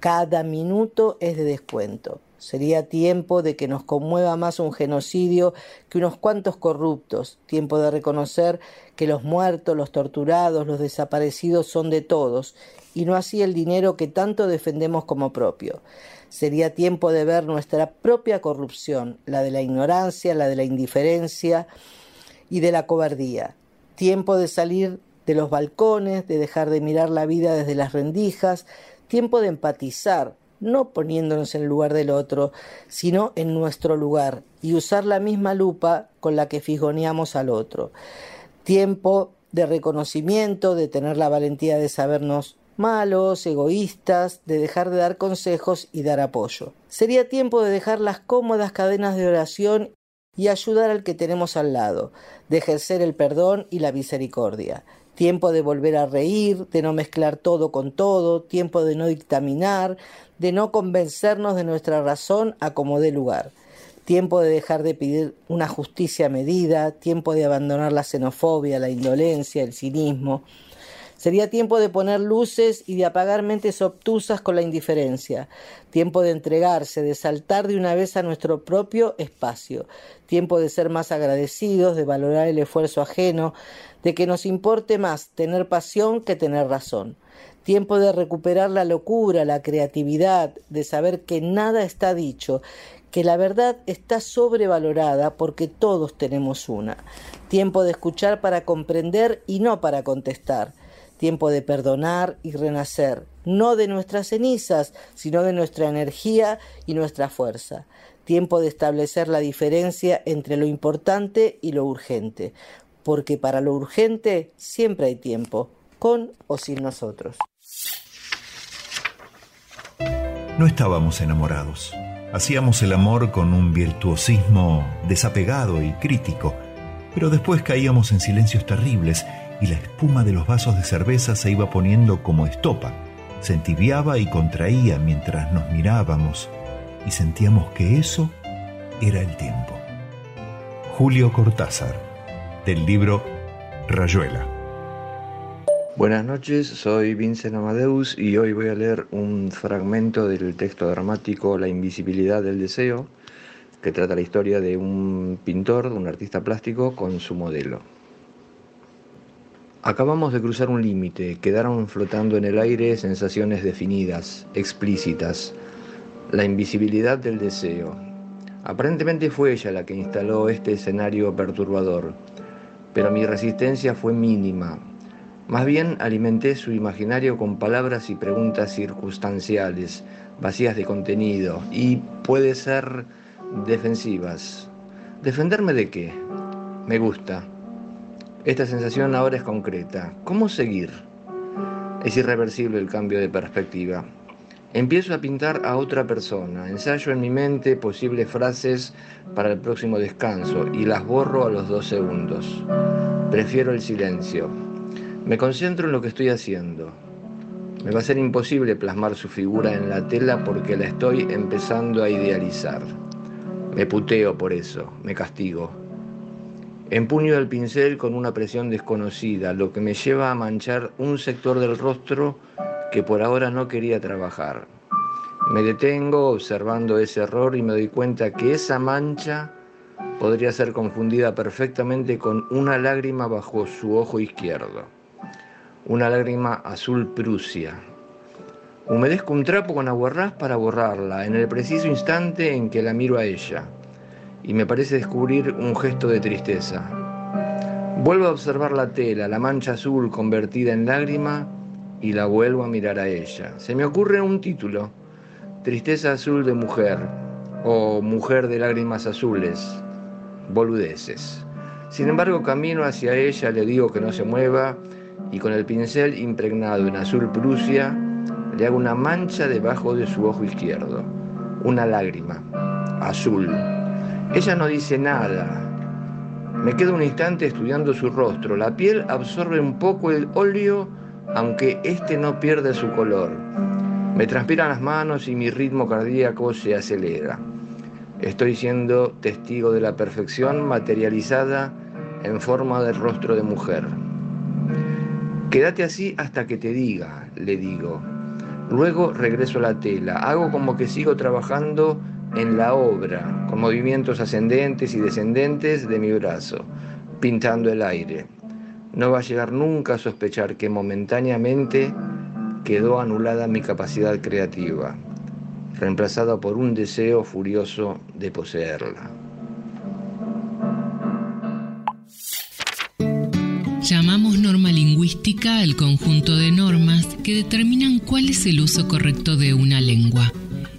Cada minuto es de descuento. Sería tiempo de que nos conmueva más un genocidio que unos cuantos corruptos, tiempo de reconocer que los muertos, los torturados, los desaparecidos son de todos, y no así el dinero que tanto defendemos como propio. Sería tiempo de ver nuestra propia corrupción, la de la ignorancia, la de la indiferencia y de la cobardía. Tiempo de salir de los balcones, de dejar de mirar la vida desde las rendijas, tiempo de empatizar, no poniéndonos en el lugar del otro, sino en nuestro lugar, y usar la misma lupa con la que fijoneamos al otro. Tiempo de reconocimiento, de tener la valentía de sabernos malos, egoístas, de dejar de dar consejos y dar apoyo. Sería tiempo de dejar las cómodas cadenas de oración y ayudar al que tenemos al lado, de ejercer el perdón y la misericordia. Tiempo de volver a reír, de no mezclar todo con todo, tiempo de no dictaminar, de no convencernos de nuestra razón a como dé lugar. Tiempo de dejar de pedir una justicia medida, tiempo de abandonar la xenofobia, la indolencia, el cinismo, Sería tiempo de poner luces y de apagar mentes obtusas con la indiferencia. Tiempo de entregarse, de saltar de una vez a nuestro propio espacio. Tiempo de ser más agradecidos, de valorar el esfuerzo ajeno, de que nos importe más tener pasión que tener razón. Tiempo de recuperar la locura, la creatividad, de saber que nada está dicho, que la verdad está sobrevalorada porque todos tenemos una. Tiempo de escuchar para comprender y no para contestar tiempo de perdonar y renacer, no de nuestras cenizas, sino de nuestra energía y nuestra fuerza, tiempo de establecer la diferencia entre lo importante y lo urgente, porque para lo urgente siempre hay tiempo, con o sin nosotros. No estábamos enamorados. Hacíamos el amor con un virtuosismo desapegado y crítico, pero después caíamos en silencios terribles y la espuma de los vasos de cerveza se iba poniendo como estopa. Se entibiaba y contraía mientras nos mirábamos y sentíamos que eso era el tiempo. Julio Cortázar, del libro Rayuela. Buenas noches, soy Vincent Amadeus y hoy voy a leer un fragmento del texto dramático La invisibilidad del deseo, que trata la historia de un pintor, un artista plástico, con su modelo. Acabamos de cruzar un límite, quedaron flotando en el aire sensaciones definidas, explícitas, la invisibilidad del deseo. Aparentemente fue ella la que instaló este escenario perturbador, pero mi resistencia fue mínima. Más bien alimenté su imaginario con palabras y preguntas circunstanciales, vacías de contenido y puede ser defensivas. ¿Defenderme de qué? Me gusta. Esta sensación ahora es concreta. ¿Cómo seguir? Es irreversible el cambio de perspectiva. Empiezo a pintar a otra persona, ensayo en mi mente posibles frases para el próximo descanso y las borro a los dos segundos. Prefiero el silencio. Me concentro en lo que estoy haciendo. Me va a ser imposible plasmar su figura en la tela porque la estoy empezando a idealizar. Me puteo por eso, me castigo. Empuño el pincel con una presión desconocida, lo que me lleva a manchar un sector del rostro que por ahora no quería trabajar. Me detengo observando ese error y me doy cuenta que esa mancha podría ser confundida perfectamente con una lágrima bajo su ojo izquierdo. Una lágrima azul Prusia. Humedezco un trapo con aguarrás para borrarla en el preciso instante en que la miro a ella y me parece descubrir un gesto de tristeza. Vuelvo a observar la tela, la mancha azul convertida en lágrima y la vuelvo a mirar a ella. Se me ocurre un título, Tristeza azul de mujer o Mujer de lágrimas azules, boludeces. Sin embargo, camino hacia ella, le digo que no se mueva y con el pincel impregnado en azul Prusia Le hago una mancha debajo de su ojo izquierdo, una lágrima, azul. Ella no dice nada. Me quedo un instante estudiando su rostro. La piel absorbe un poco el óleo, aunque este no pierde su color. Me transpiran las manos y mi ritmo cardíaco se acelera. Estoy siendo testigo de la perfección materializada en forma de rostro de mujer. Quédate así hasta que te diga, le digo. Luego regreso a la tela. Hago como que sigo trabajando en la obra, con movimientos ascendentes y descendentes de mi brazo, pintando el aire. No va a llegar nunca a sospechar que momentáneamente quedó anulada mi capacidad creativa, reemplazada por un deseo furioso de poseerla. Llamamos norma lingüística al conjunto de normas que determinan cuál es el uso correcto de una lengua.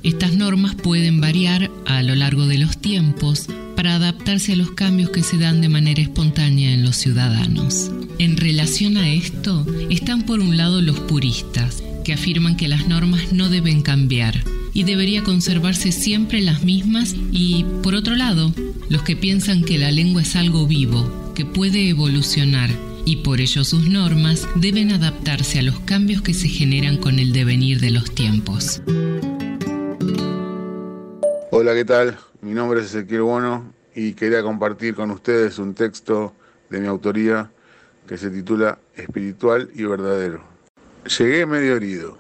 Estas normas pueden variar a lo largo de los tiempos para adaptarse a los cambios que se dan de manera espontánea en los ciudadanos. En relación a esto, están por un lado los puristas, que afirman que las normas no deben cambiar y debería conservarse siempre las mismas y, por otro lado, los que piensan que la lengua es algo vivo, que puede evolucionar y por ello sus normas deben adaptarse a los cambios que se generan con el devenir de los tiempos. Hola, ¿qué tal? Mi nombre es Ezequiel Bono y quería compartir con ustedes un texto de mi autoría que se titula Espiritual y Verdadero. Llegué medio herido,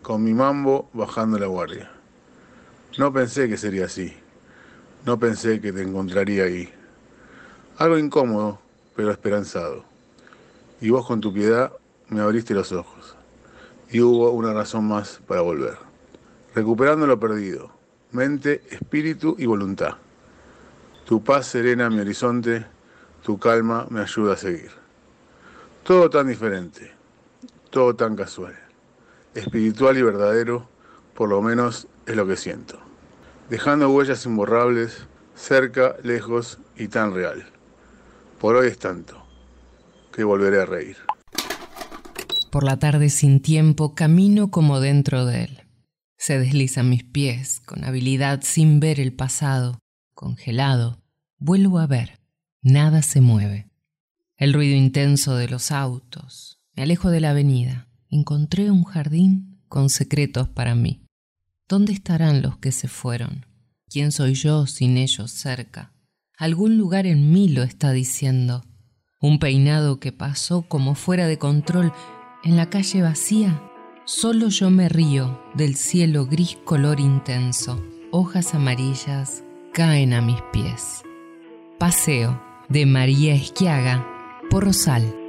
con mi mambo bajando la guardia. No pensé que sería así. No pensé que te encontraría ahí. Algo incómodo, pero esperanzado y vos con tu piedad me abriste los ojos. Y hubo una razón más para volver. Recuperando lo perdido, mente, espíritu y voluntad. Tu paz serena mi horizonte, tu calma me ayuda a seguir. Todo tan diferente, todo tan casual, espiritual y verdadero, por lo menos es lo que siento. Dejando huellas imborrables, cerca, lejos y tan real. Por hoy es tanto volveré a reír. Por la tarde sin tiempo camino como dentro de él. Se deslizan mis pies con habilidad sin ver el pasado. Congelado, vuelvo a ver. Nada se mueve. El ruido intenso de los autos. Me alejo de la avenida. Encontré un jardín con secretos para mí. ¿Dónde estarán los que se fueron? ¿Quién soy yo sin ellos cerca? Algún lugar en mí lo está diciendo. Un peinado que pasó como fuera de control en la calle vacía. Solo yo me río del cielo gris color intenso. Hojas amarillas caen a mis pies. Paseo de María Esquiaga por Rosal.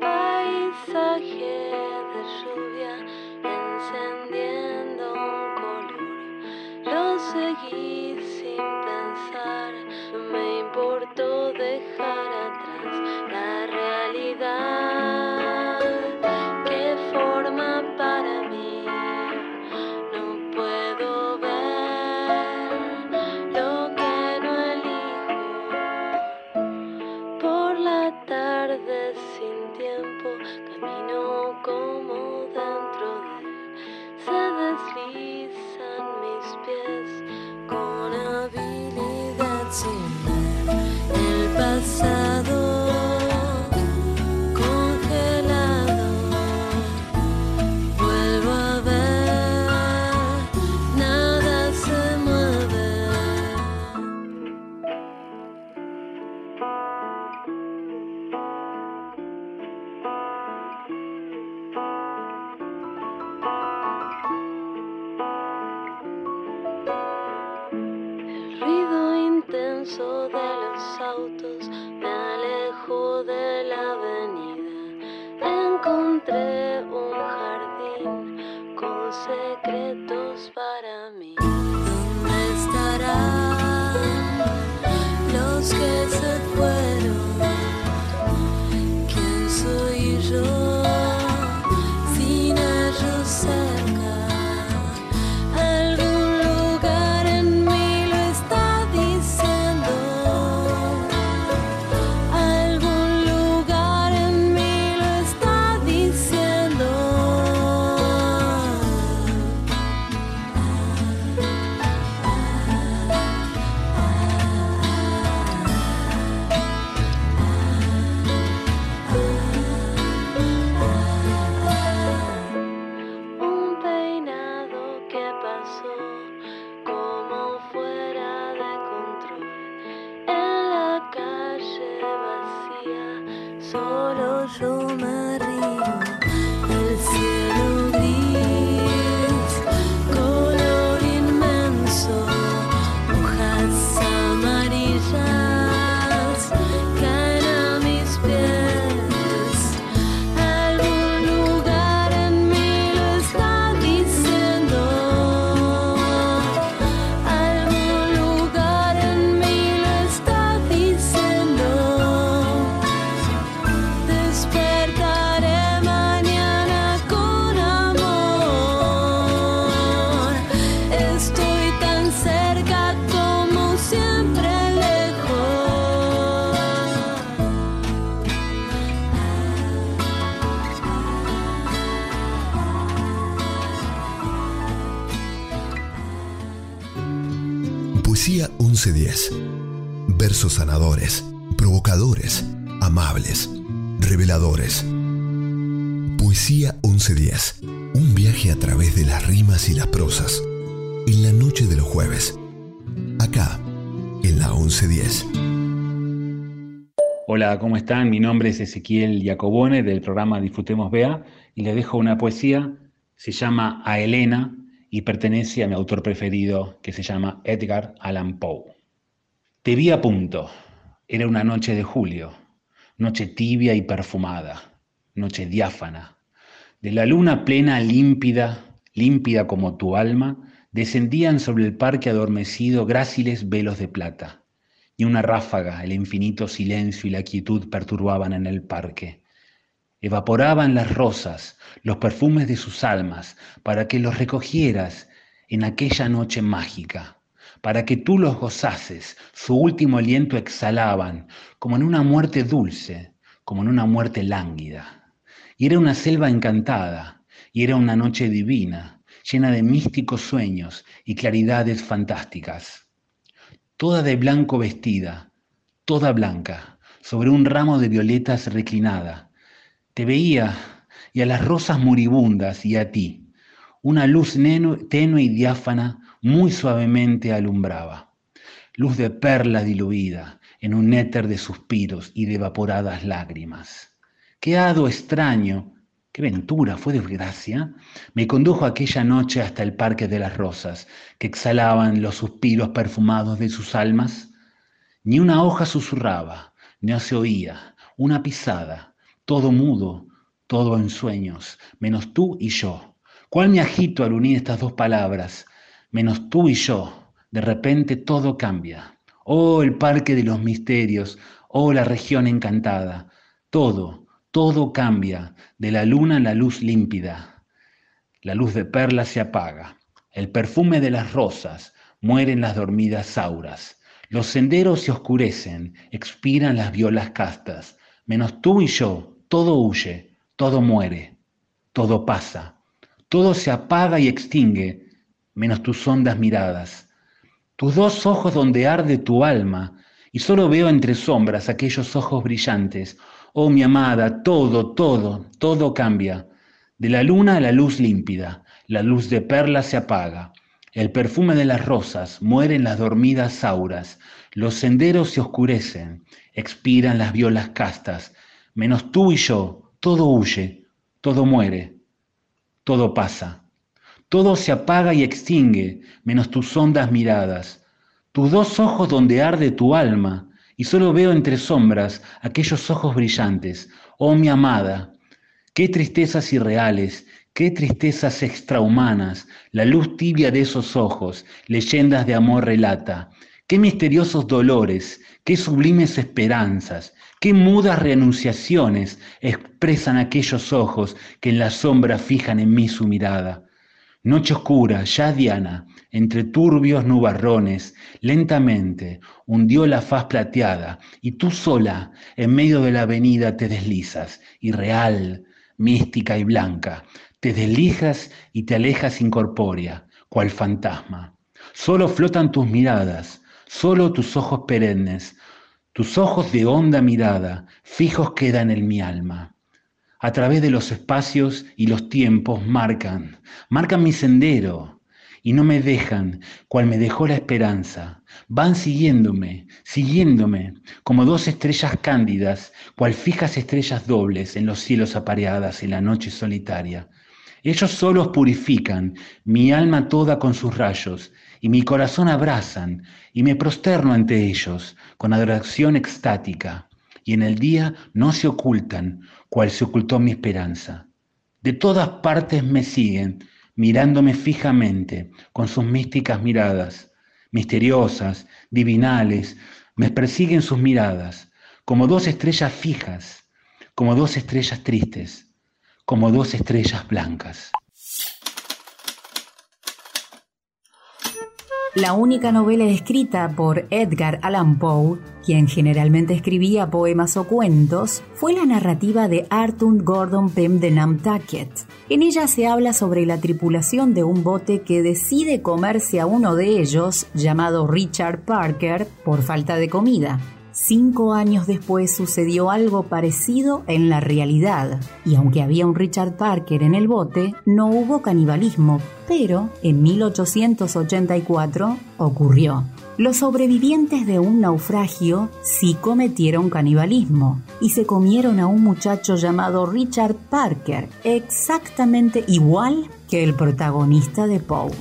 1110. Versos sanadores, provocadores, amables, reveladores. Poesía 1110. Un viaje a través de las rimas y las prosas. En la noche de los jueves. Acá, en la 1110. Hola, ¿cómo están? Mi nombre es Ezequiel Jacobone del programa Disfrutemos Bea y les dejo una poesía. Se llama A Elena y pertenece a mi autor preferido que se llama Edgar Allan Poe. Te vi a punto. Era una noche de julio, noche tibia y perfumada, noche diáfana. De la luna plena, límpida, límpida como tu alma, descendían sobre el parque adormecido gráciles velos de plata. Y una ráfaga, el infinito silencio y la quietud perturbaban en el parque. Evaporaban las rosas, los perfumes de sus almas, para que los recogieras en aquella noche mágica, para que tú los gozases, su último aliento exhalaban, como en una muerte dulce, como en una muerte lánguida. Y era una selva encantada, y era una noche divina, llena de místicos sueños y claridades fantásticas. Toda de blanco vestida, toda blanca, sobre un ramo de violetas reclinada, te veía y a las rosas moribundas y a ti. Una luz tenue y diáfana muy suavemente alumbraba. Luz de perla diluida en un éter de suspiros y de evaporadas lágrimas. Qué hado extraño, qué ventura, fue desgracia, me condujo aquella noche hasta el parque de las rosas, que exhalaban los suspiros perfumados de sus almas. Ni una hoja susurraba, ni se oía, una pisada, todo mudo, todo en sueños, menos tú y yo. ¿Cuál me agito al unir estas dos palabras? Menos tú y yo. De repente todo cambia. Oh, el parque de los misterios, oh, la región encantada. Todo, todo cambia, de la luna la luz límpida. La luz de perla se apaga. El perfume de las rosas, mueren las dormidas auras. Los senderos se oscurecen, expiran las violas castas. Menos tú y yo, todo huye, todo muere, todo pasa, todo se apaga y extingue, menos tus hondas miradas, tus dos ojos donde arde tu alma, y solo veo entre sombras aquellos ojos brillantes. Oh mi amada, todo, todo, todo cambia. De la luna a la luz límpida, la luz de perla se apaga, el perfume de las rosas mueren las dormidas auras, los senderos se oscurecen, expiran las violas castas, menos tú y yo, todo huye, todo muere, todo pasa. Todo se apaga y extingue, menos tus hondas miradas, tus dos ojos donde arde tu alma, y solo veo entre sombras aquellos ojos brillantes. Oh mi amada, qué tristezas irreales, qué tristezas extrahumanas, la luz tibia de esos ojos, leyendas de amor relata, qué misteriosos dolores, qué sublimes esperanzas, Qué mudas renunciaciones expresan aquellos ojos que en la sombra fijan en mí su mirada. Noche oscura, ya diana, entre turbios nubarrones, lentamente hundió la faz plateada, y tú sola, en medio de la avenida, te deslizas, irreal, mística y blanca, te deslizas y te alejas incorpórea, cual fantasma. Solo flotan tus miradas, solo tus ojos perennes, tus ojos de honda mirada fijos quedan en mi alma. A través de los espacios y los tiempos marcan, marcan mi sendero y no me dejan, cual me dejó la esperanza. Van siguiéndome, siguiéndome, como dos estrellas cándidas, cual fijas estrellas dobles en los cielos apareadas en la noche solitaria. Ellos solos purifican mi alma toda con sus rayos y mi corazón abrazan y me prosterno ante ellos con adoración extática y en el día no se ocultan cual se ocultó mi esperanza. De todas partes me siguen mirándome fijamente con sus místicas miradas, misteriosas, divinales, me persiguen sus miradas como dos estrellas fijas, como dos estrellas tristes como dos estrellas blancas. La única novela escrita por Edgar Allan Poe, quien generalmente escribía poemas o cuentos, fue la narrativa de Arthur Gordon Pym de Nantucket. En ella se habla sobre la tripulación de un bote que decide comerse a uno de ellos, llamado Richard Parker, por falta de comida. Cinco años después sucedió algo parecido en la realidad, y aunque había un Richard Parker en el bote, no hubo canibalismo, pero en 1884 ocurrió. Los sobrevivientes de un naufragio sí cometieron canibalismo y se comieron a un muchacho llamado Richard Parker, exactamente igual que el protagonista de Poe.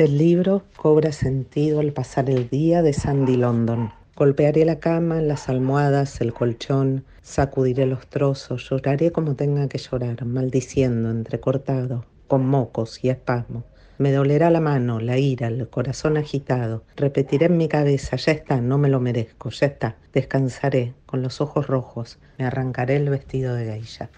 Del libro cobra sentido al pasar el día de Sandy London. Golpearé la cama, las almohadas, el colchón, sacudiré los trozos, lloraré como tenga que llorar, maldiciendo, entrecortado, con mocos y espasmos. Me dolerá la mano, la ira, el corazón agitado. Repetiré en mi cabeza, ya está, no me lo merezco, ya está. Descansaré, con los ojos rojos, me arrancaré el vestido de geisha.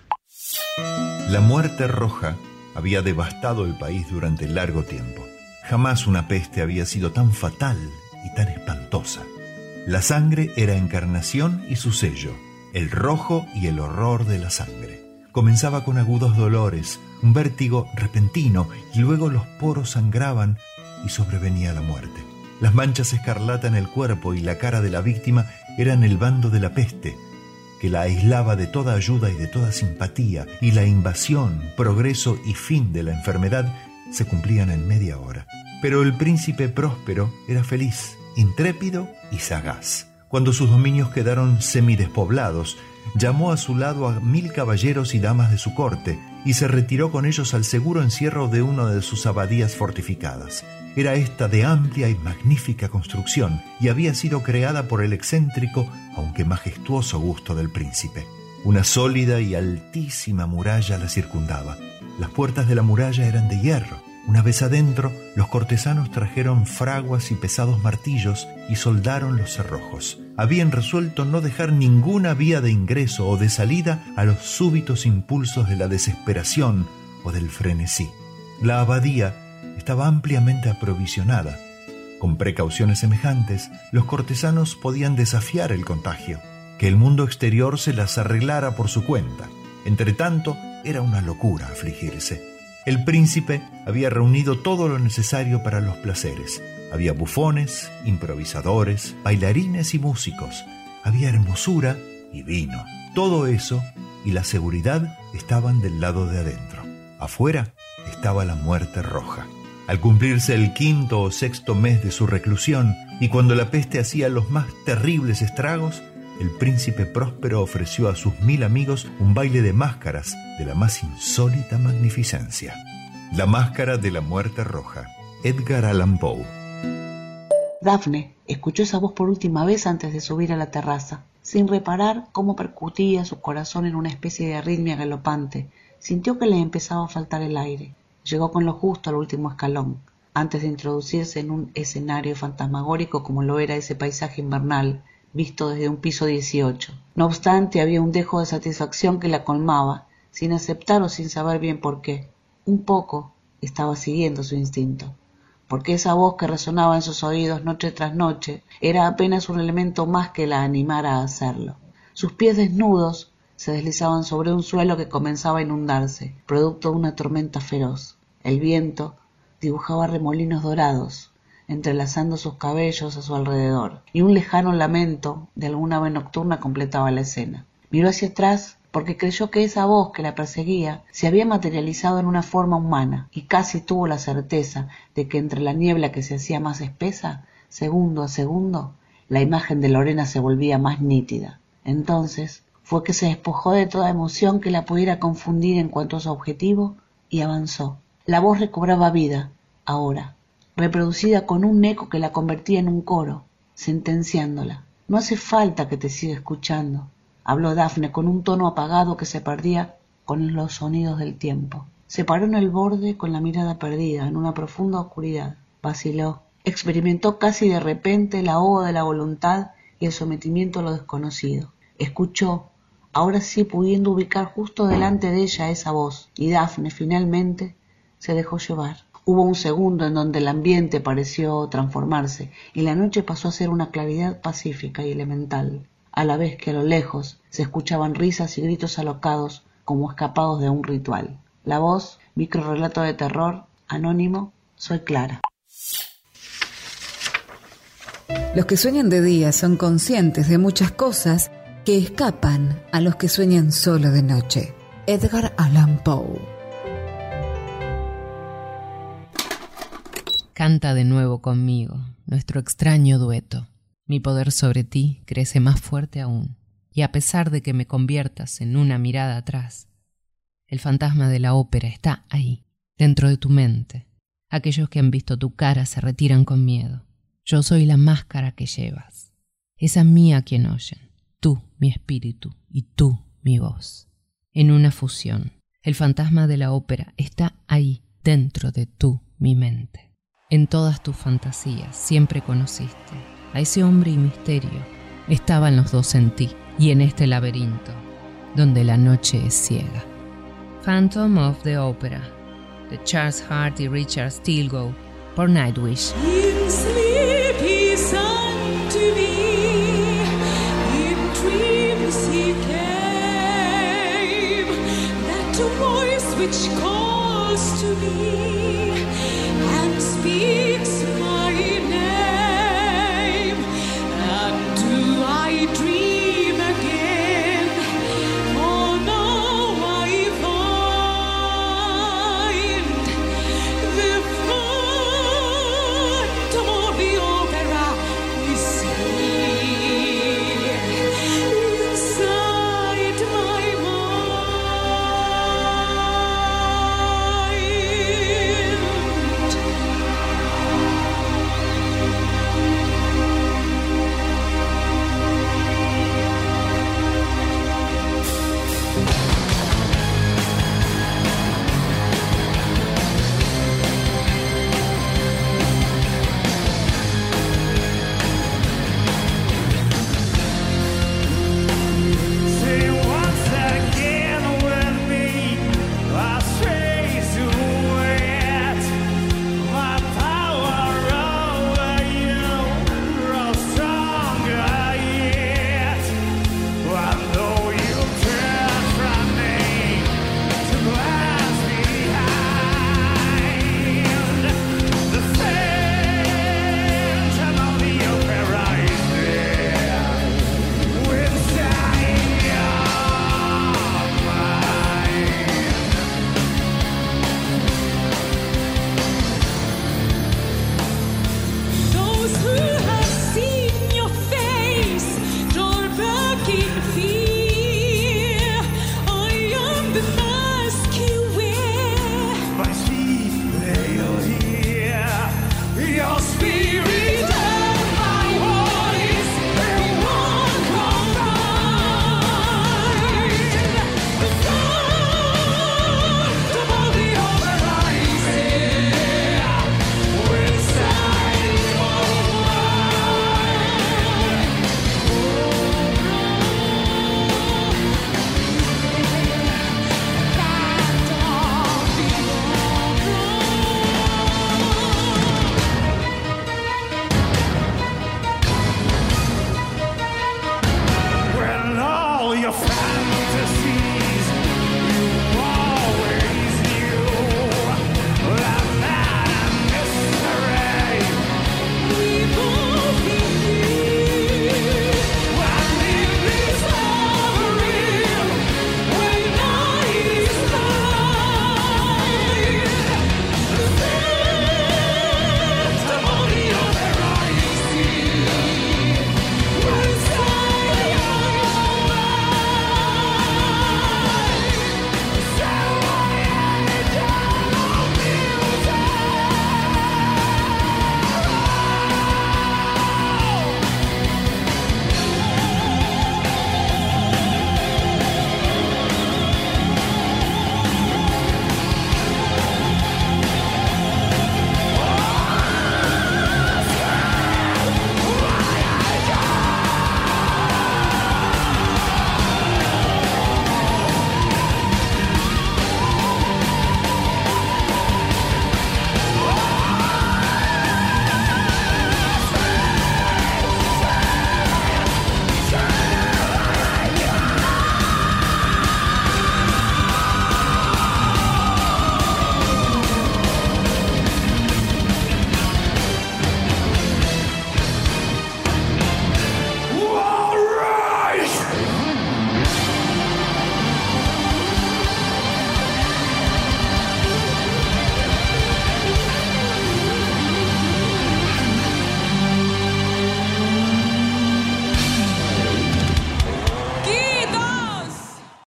La muerte roja había devastado el país durante largo tiempo. Jamás una peste había sido tan fatal y tan espantosa. La sangre era encarnación y su sello, el rojo y el horror de la sangre. Comenzaba con agudos dolores, un vértigo repentino y luego los poros sangraban y sobrevenía la muerte. Las manchas escarlata en el cuerpo y la cara de la víctima eran el bando de la peste, que la aislaba de toda ayuda y de toda simpatía, y la invasión, progreso y fin de la enfermedad se cumplían en media hora. Pero el príncipe próspero era feliz, intrépido y sagaz. Cuando sus dominios quedaron semidespoblados, llamó a su lado a mil caballeros y damas de su corte y se retiró con ellos al seguro encierro de una de sus abadías fortificadas. Era esta de amplia y magnífica construcción y había sido creada por el excéntrico, aunque majestuoso gusto del príncipe. Una sólida y altísima muralla la circundaba. Las puertas de la muralla eran de hierro. Una vez adentro, los cortesanos trajeron fraguas y pesados martillos y soldaron los cerrojos. Habían resuelto no dejar ninguna vía de ingreso o de salida a los súbitos impulsos de la desesperación o del frenesí. La abadía estaba ampliamente aprovisionada. Con precauciones semejantes, los cortesanos podían desafiar el contagio, que el mundo exterior se las arreglara por su cuenta. Entretanto, era una locura afligirse. El príncipe había reunido todo lo necesario para los placeres. Había bufones, improvisadores, bailarines y músicos. Había hermosura y vino. Todo eso y la seguridad estaban del lado de adentro. Afuera estaba la muerte roja. Al cumplirse el quinto o sexto mes de su reclusión y cuando la peste hacía los más terribles estragos, el príncipe próspero ofreció a sus mil amigos un baile de máscaras de la más insólita magnificencia. La máscara de la muerte roja. Edgar Allan Poe. Daphne escuchó esa voz por última vez antes de subir a la terraza, sin reparar cómo percutía su corazón en una especie de arritmia galopante. Sintió que le empezaba a faltar el aire. Llegó con lo justo al último escalón, antes de introducirse en un escenario fantasmagórico como lo era ese paisaje invernal, visto desde un piso 18. No obstante, había un dejo de satisfacción que la colmaba, sin aceptar o sin saber bien por qué. Un poco estaba siguiendo su instinto, porque esa voz que resonaba en sus oídos noche tras noche era apenas un elemento más que la animara a hacerlo. Sus pies desnudos se deslizaban sobre un suelo que comenzaba a inundarse, producto de una tormenta feroz. El viento dibujaba remolinos dorados, entrelazando sus cabellos a su alrededor, y un lejano lamento de alguna ave nocturna completaba la escena. Miró hacia atrás porque creyó que esa voz que la perseguía se había materializado en una forma humana, y casi tuvo la certeza de que entre la niebla que se hacía más espesa, segundo a segundo, la imagen de Lorena se volvía más nítida. Entonces fue que se despojó de toda emoción que la pudiera confundir en cuanto a su objetivo y avanzó. La voz recobraba vida, ahora, reproducida con un eco que la convertía en un coro, sentenciándola. No hace falta que te siga escuchando, habló Dafne con un tono apagado que se perdía con los sonidos del tiempo. Se paró en el borde con la mirada perdida, en una profunda oscuridad. Vaciló. Experimentó casi de repente el ahogo de la voluntad y el sometimiento a lo desconocido. Escuchó, ahora sí pudiendo ubicar justo delante de ella esa voz, y Dafne finalmente se dejó llevar. Hubo un segundo en donde el ambiente pareció transformarse y la noche pasó a ser una claridad pacífica y elemental, a la vez que a lo lejos se escuchaban risas y gritos alocados como escapados de un ritual. La voz, microrelato de terror, anónimo, soy Clara. Los que sueñan de día son conscientes de muchas cosas que escapan a los que sueñan solo de noche. Edgar Allan Poe. Canta de nuevo conmigo nuestro extraño dueto. Mi poder sobre ti crece más fuerte aún, y a pesar de que me conviertas en una mirada atrás, el fantasma de la ópera está ahí, dentro de tu mente. Aquellos que han visto tu cara se retiran con miedo. Yo soy la máscara que llevas. Esa mía quien oyen tú mi espíritu y tú mi voz. En una fusión, el fantasma de la ópera está ahí, dentro de tú, mi mente. En todas tus fantasías siempre conociste a ese hombre y misterio. Estaban los dos en ti y en este laberinto, donde la noche es ciega. Phantom of the Opera, de Charles Hart y Richard Stilgoe, por Nightwish. which calls to me.